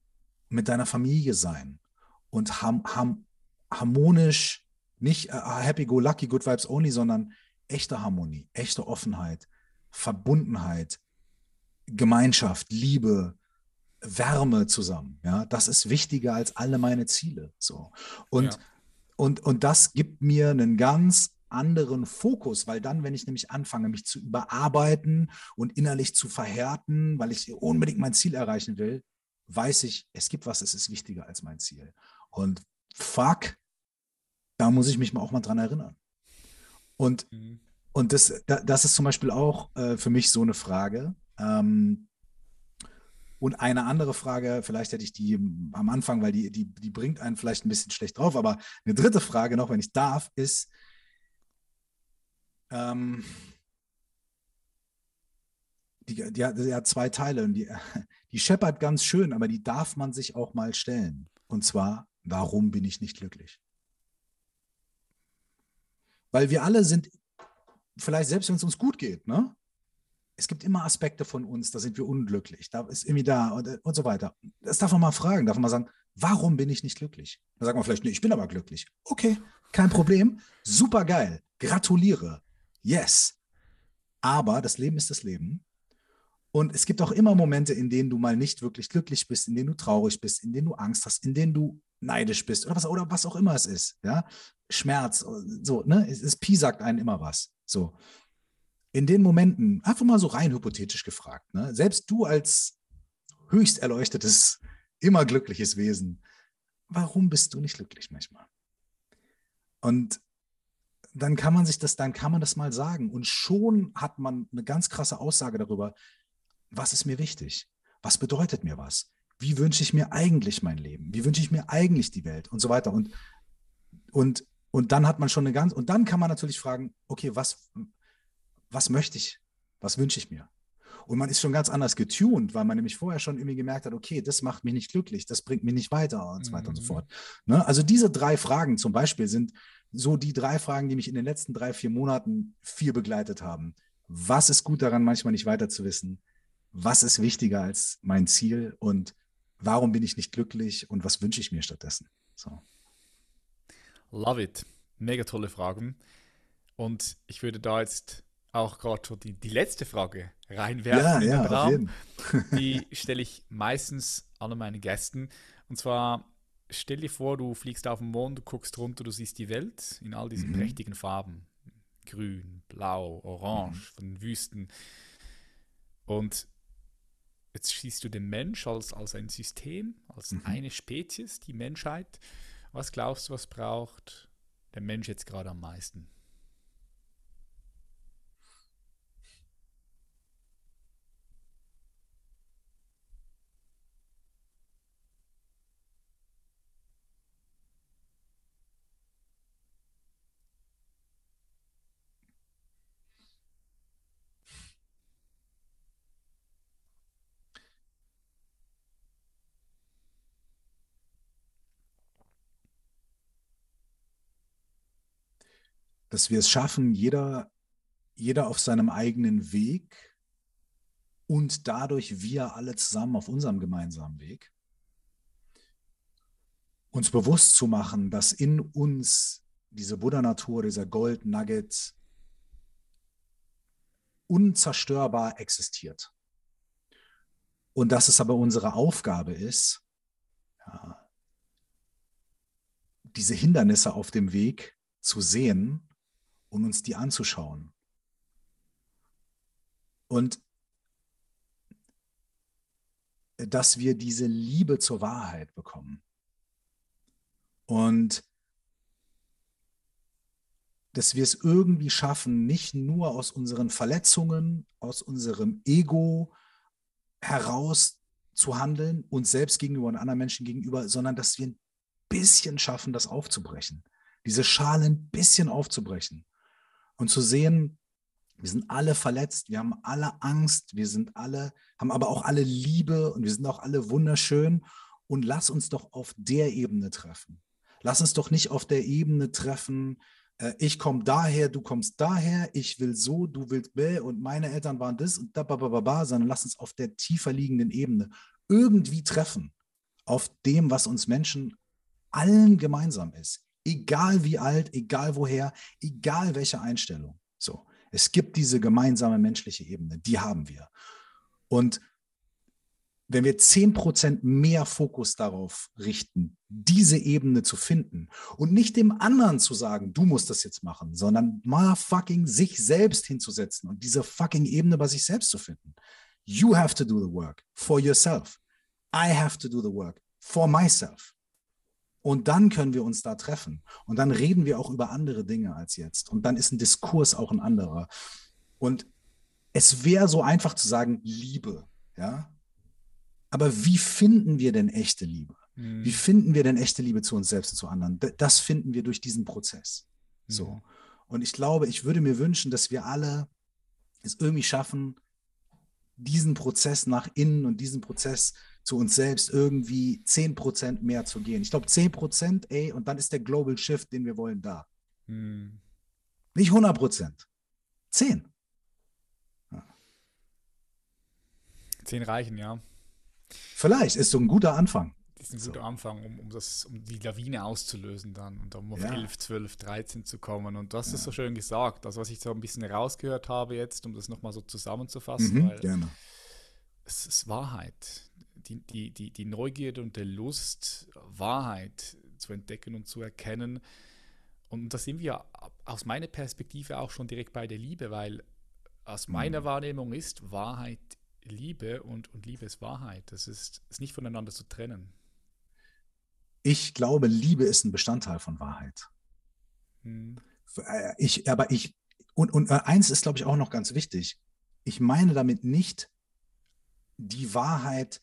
mit deiner Familie sein und ham, ham, harmonisch, nicht uh, happy go lucky, good vibes only, sondern echte Harmonie, echte Offenheit, Verbundenheit, Gemeinschaft, Liebe, Wärme zusammen. Ja, das ist wichtiger als alle meine Ziele. So. Und, ja. und, und das gibt mir einen ganz anderen Fokus, weil dann, wenn ich nämlich anfange, mich zu überarbeiten und innerlich zu verhärten, weil ich unbedingt mein Ziel erreichen will, weiß ich, es gibt was, es ist wichtiger als mein Ziel. Und fuck, da muss ich mich auch mal dran erinnern. Und mhm. Und das, das ist zum Beispiel auch äh, für mich so eine Frage. Ähm, und eine andere Frage, vielleicht hätte ich die am Anfang, weil die, die, die bringt einen vielleicht ein bisschen schlecht drauf, aber eine dritte Frage noch, wenn ich darf, ist, ähm, die, die, die, hat zwei Teile und die, die scheppert ganz schön, aber die darf man sich auch mal stellen. Und zwar, warum bin ich nicht glücklich? Weil wir alle sind vielleicht selbst wenn es uns gut geht, ne? Es gibt immer Aspekte von uns, da sind wir unglücklich, da ist irgendwie da und, und so weiter. Das darf man mal fragen, darf man mal sagen, warum bin ich nicht glücklich? Da sagt man vielleicht, nee, ich bin aber glücklich. Okay, kein Problem, super geil, gratuliere, yes. Aber das Leben ist das Leben. Und es gibt auch immer Momente, in denen du mal nicht wirklich glücklich bist, in denen du traurig bist, in denen du Angst hast, in denen du neidisch bist oder was, oder was auch immer es ist. Ja? Schmerz, so, ne? Es, es Pi sagt einen immer was. So. In den Momenten, einfach mal so rein hypothetisch gefragt, ne? selbst du als höchst erleuchtetes, immer glückliches Wesen, warum bist du nicht glücklich manchmal? Und dann kann man sich das, dann kann man das mal sagen. Und schon hat man eine ganz krasse Aussage darüber, was ist mir wichtig? Was bedeutet mir was? Wie wünsche ich mir eigentlich mein Leben? Wie wünsche ich mir eigentlich die Welt? Und so weiter. Und, und und dann hat man schon eine ganz, und dann kann man natürlich fragen, okay, was, was möchte ich? Was wünsche ich mir? Und man ist schon ganz anders getuned, weil man nämlich vorher schon irgendwie gemerkt hat, okay, das macht mich nicht glücklich, das bringt mich nicht weiter und so weiter mhm. und so mhm. fort. Ne? Also diese drei Fragen zum Beispiel sind so die drei Fragen, die mich in den letzten drei, vier Monaten viel begleitet haben. Was ist gut daran, manchmal nicht weiter zu wissen? Was ist wichtiger als mein Ziel? Und warum bin ich nicht glücklich? Und was wünsche ich mir stattdessen? So. Love it. Mega tolle Fragen. Und ich würde da jetzt auch gerade schon die, die letzte Frage reinwerfen. Ja, ja, Raum. die stelle ich meistens an meine Gästen. Und zwar, stell dir vor, du fliegst auf den Mond, du guckst runter, du siehst die Welt in all diesen mhm. prächtigen Farben. Grün, blau, orange, mhm. von Wüsten. Und jetzt siehst du den Mensch als, als ein System, als mhm. eine Spezies, die Menschheit. Was glaubst du, was braucht der Mensch jetzt gerade am meisten? Dass wir es schaffen, jeder, jeder auf seinem eigenen Weg und dadurch wir alle zusammen auf unserem gemeinsamen Weg, uns bewusst zu machen, dass in uns diese Buddha-Natur, dieser Gold-Nugget unzerstörbar existiert. Und dass es aber unsere Aufgabe ist, ja, diese Hindernisse auf dem Weg zu sehen und uns die anzuschauen. Und dass wir diese Liebe zur Wahrheit bekommen. Und dass wir es irgendwie schaffen, nicht nur aus unseren Verletzungen, aus unserem Ego heraus zu handeln, uns selbst gegenüber und anderen Menschen gegenüber, sondern dass wir ein bisschen schaffen, das aufzubrechen. Diese Schale ein bisschen aufzubrechen und zu sehen, wir sind alle verletzt, wir haben alle Angst, wir sind alle, haben aber auch alle Liebe und wir sind auch alle wunderschön. Und lass uns doch auf der Ebene treffen. Lass uns doch nicht auf der Ebene treffen, äh, ich komme daher, du kommst daher, ich will so, du willst bäh und meine Eltern waren das und da, ba, ba, ba, ba, sondern lass uns auf der tiefer liegenden Ebene irgendwie treffen, auf dem, was uns Menschen allen gemeinsam ist. Egal wie alt, egal woher, egal welche Einstellung. So, es gibt diese gemeinsame menschliche Ebene, die haben wir. Und wenn wir 10% mehr Fokus darauf richten, diese Ebene zu finden und nicht dem anderen zu sagen, du musst das jetzt machen, sondern mal fucking sich selbst hinzusetzen und diese fucking Ebene bei sich selbst zu finden. You have to do the work for yourself. I have to do the work for myself. Und dann können wir uns da treffen. Und dann reden wir auch über andere Dinge als jetzt. Und dann ist ein Diskurs auch ein anderer. Und es wäre so einfach zu sagen, Liebe, ja. Aber wie finden wir denn echte Liebe? Mhm. Wie finden wir denn echte Liebe zu uns selbst und zu anderen? Das finden wir durch diesen Prozess. Mhm. So. Und ich glaube, ich würde mir wünschen, dass wir alle es irgendwie schaffen, diesen Prozess nach innen und diesen Prozess zu uns selbst irgendwie 10% mehr zu gehen. Ich glaube, 10%, ey, und dann ist der Global Shift, den wir wollen, da. Mhm. Nicht 100%. 10. Ja. 10 reichen, ja. Vielleicht ist so ein guter Anfang. Das ist ein guter so. Anfang, um, um, das, um die Lawine auszulösen dann und um auf ja. 11, 12, 13 zu kommen. Und du hast es ja. so schön gesagt. Also was ich so ein bisschen rausgehört habe jetzt, um das nochmal so zusammenzufassen, mhm, weil gerne. es ist Wahrheit. Die, die, die, die Neugierde und der Lust, Wahrheit zu entdecken und zu erkennen. Und da sind wir aus meiner Perspektive auch schon direkt bei der Liebe, weil aus meiner mhm. Wahrnehmung ist Wahrheit Liebe und, und Liebe ist Wahrheit. Das ist, ist nicht voneinander zu trennen. Ich glaube, Liebe ist ein Bestandteil von Wahrheit. Hm. Äh, ich, aber ich, und, und äh, eins ist, glaube ich, auch noch ganz wichtig. Ich meine damit nicht die Wahrheit,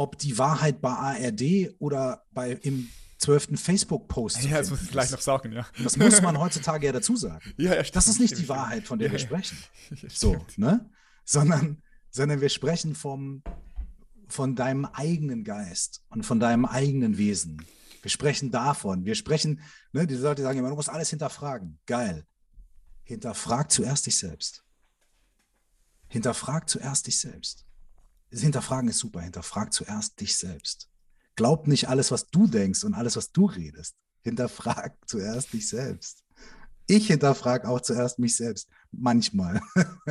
ob die Wahrheit bei ARD oder bei im zwölften Facebook-Post. Ja, das muss ich gleich noch sagen, ja. Das muss man heutzutage ja dazu sagen. Ja, ja, stimmt, das ist nicht stimmt, die Wahrheit, von der ja, wir sprechen. So, ne? Sondern sondern wir sprechen vom, von deinem eigenen Geist und von deinem eigenen Wesen. Wir sprechen davon. Wir sprechen, ne, die Leute sagen immer, du musst alles hinterfragen. Geil. Hinterfrag zuerst dich selbst. Hinterfrag zuerst dich selbst. Hinterfragen ist super. Hinterfrag zuerst dich selbst. Glaub nicht alles, was du denkst und alles, was du redest. Hinterfrag zuerst dich selbst. Ich hinterfrage auch zuerst mich selbst. Manchmal.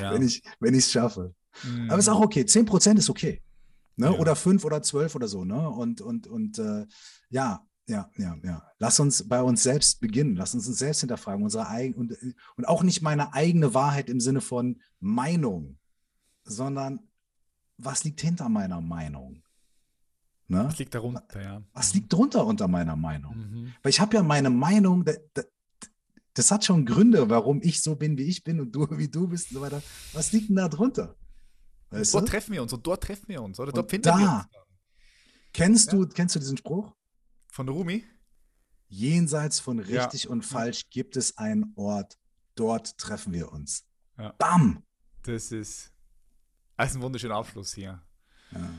ja. wenn ich wenn es schaffe. Mhm. Aber ist auch okay. 10% ist okay. Ne? Ja. Oder 5 oder 12 oder so. Ne? Und, und, und äh, ja, ja, ja, ja. Lass uns bei uns selbst beginnen. Lass uns uns selbst hinterfragen. Unsere eigen, und, und auch nicht meine eigene Wahrheit im Sinne von Meinung, sondern was liegt hinter meiner Meinung? Ne? Was liegt darunter, ja. Was liegt drunter unter meiner Meinung? Mhm. Weil ich habe ja meine Meinung, da, da, das hat schon Gründe, warum ich so bin, wie ich bin und du, wie du bist und so weiter. Was liegt denn da drunter? Weißt dort du? treffen wir uns und dort treffen wir uns, oder? Dort finden da. wir uns. Kennst ja. du, kennst du diesen Spruch? Von Rumi? Jenseits von richtig ja. und falsch gibt es einen Ort, dort treffen wir uns. Ja. Bam! Das ist, das ist ein wunderschöner Abschluss hier. Ja.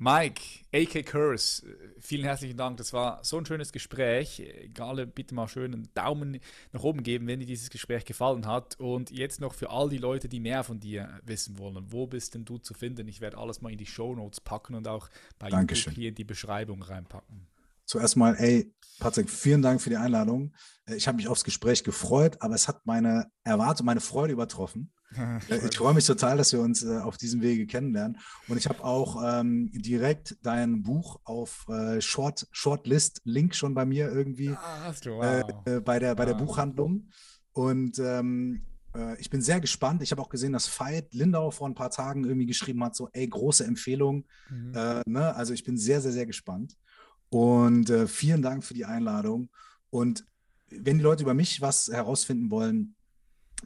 Mike, AK Curse, vielen herzlichen Dank. Das war so ein schönes Gespräch. Egal, bitte mal schön einen Daumen nach oben geben, wenn dir dieses Gespräch gefallen hat. Und jetzt noch für all die Leute, die mehr von dir wissen wollen. Wo bist denn du zu finden? Ich werde alles mal in die Show Notes packen und auch bei Dankeschön. YouTube hier in die Beschreibung reinpacken. Zuerst mal, ey, Patrick, vielen Dank für die Einladung. Ich habe mich aufs Gespräch gefreut, aber es hat meine Erwartung, meine Freude übertroffen. Äh, ich freue mich total, dass wir uns äh, auf diesem Wege kennenlernen. Und ich habe auch ähm, direkt dein Buch auf äh, Short, Shortlist-Link schon bei mir irgendwie Ah, du, äh, wow. äh, bei, der, bei der Wow. Buchhandlung. Und ähm, äh, ich bin sehr gespannt. Ich habe auch gesehen, dass Veit Lindau vor ein paar Tagen irgendwie geschrieben hat, so, ey, große Empfehlung. Mhm. Äh, ne? Also ich bin sehr, sehr, sehr gespannt. Und äh, vielen Dank für die Einladung. Und wenn die Leute über mich was herausfinden wollen,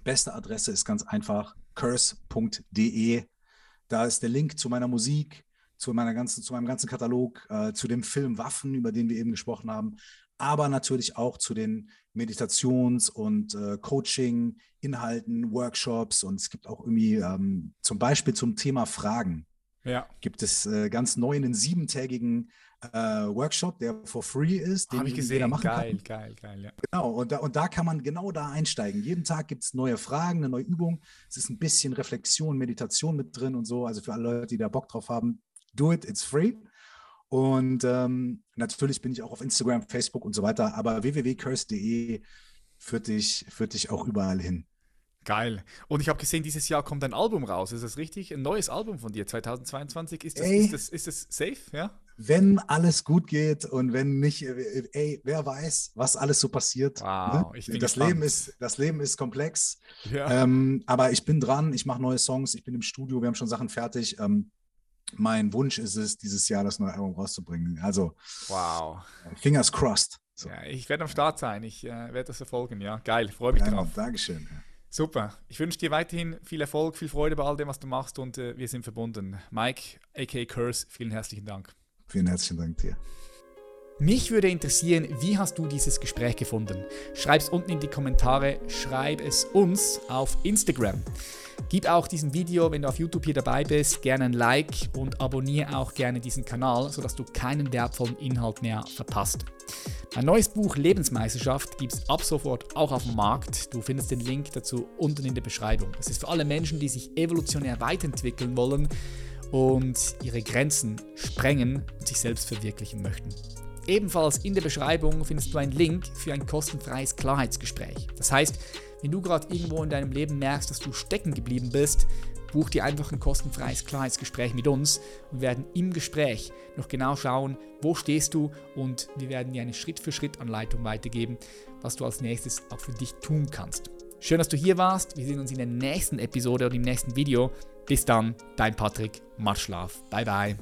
beste Adresse ist ganz einfach curse.de. Da ist der Link zu meiner Musik, zu, meiner ganzen, zu meinem ganzen Katalog, äh, zu dem Film Waffen, über den wir eben gesprochen haben, aber natürlich auch zu den Meditations- und äh, Coaching-Inhalten, Workshops. Und es gibt auch irgendwie ähm, zum Beispiel zum Thema Fragen Ja, gibt es äh, ganz neu einen siebentägigen äh, Workshop, der for free ist, den habe ich jeder gesehen. machen Geil, kann. geil, geil, ja. Genau, und da, und da kann man genau da einsteigen. Jeden Tag gibt es neue Fragen, eine neue Übung. Es ist ein bisschen Reflexion, Meditation mit drin und so. Also für alle Leute, die da Bock drauf haben, do it, it's free. Und ähm, natürlich bin ich auch auf Instagram, Facebook und so weiter, aber www.curse.de führt dich, führt dich auch überall hin. Geil. Und ich habe gesehen, dieses Jahr kommt ein Album raus. Ist das richtig? Ein neues Album von dir, 2022. Ist das, Ey. ist das, ist das safe? Ja? Wenn alles gut geht und wenn nicht, äh, ey, wer weiß, was alles so passiert. Wow, ne? ich bin das, gespannt. Leben ist, das Leben ist komplex. Ja. Ähm, aber ich bin dran, ich mache neue Songs, ich bin im Studio, wir haben schon Sachen fertig. Ähm, mein Wunsch ist es, dieses Jahr das neue Album rauszubringen. Also, wow. fingers crossed. So. Ja, ich werde am Start sein. Ich äh, werde das verfolgen. Ja, geil. Freue mich Ja, drauf. Dankeschön. Super. Ich wünsche dir weiterhin viel Erfolg, viel Freude bei all dem, was du machst und äh, wir sind verbunden. Mike, aka Curse, vielen herzlichen Dank. Vielen herzlichen Dank dir. Mich würde interessieren, wie hast du dieses Gespräch gefunden? Schreib es unten in die Kommentare, schreib es uns auf Instagram. Gib auch diesem Video, wenn du auf YouTube hier dabei bist, gerne ein Like und abonniere auch gerne diesen Kanal, sodass du keinen wertvollen Inhalt mehr verpasst. Mein neues Buch Lebensmeisterschaft gibt es ab sofort auch auf dem Markt. Du findest den Link dazu unten in der Beschreibung. Es ist für alle Menschen, die sich evolutionär weiterentwickeln wollen und ihre Grenzen sprengen und sich selbst verwirklichen möchten. Ebenfalls in der Beschreibung findest du einen Link für ein kostenfreies Klarheitsgespräch. Das heißt, wenn du gerade irgendwo in deinem Leben merkst, dass du stecken geblieben bist, buch dir einfach ein kostenfreies Klarheitsgespräch mit uns und werden im Gespräch noch genau schauen, wo stehst du und wir werden dir eine Schritt-für-Schritt-Anleitung weitergeben, was du als nächstes auch für dich tun kannst. Schön, dass du hier warst. Wir sehen uns in der nächsten Episode oder im nächsten Video. Bis dann, dein Patrick. Mach Schlaf. Bye, bye.